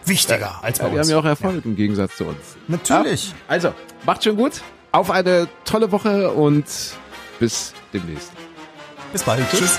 wichtiger als bei
Ja, wir
uns.
haben ja auch Erfolg im Gegensatz zu uns.
Natürlich.
Ja, also, macht schon gut. Auf eine tolle Woche und bis demnächst.
Bis bald. Tschüss.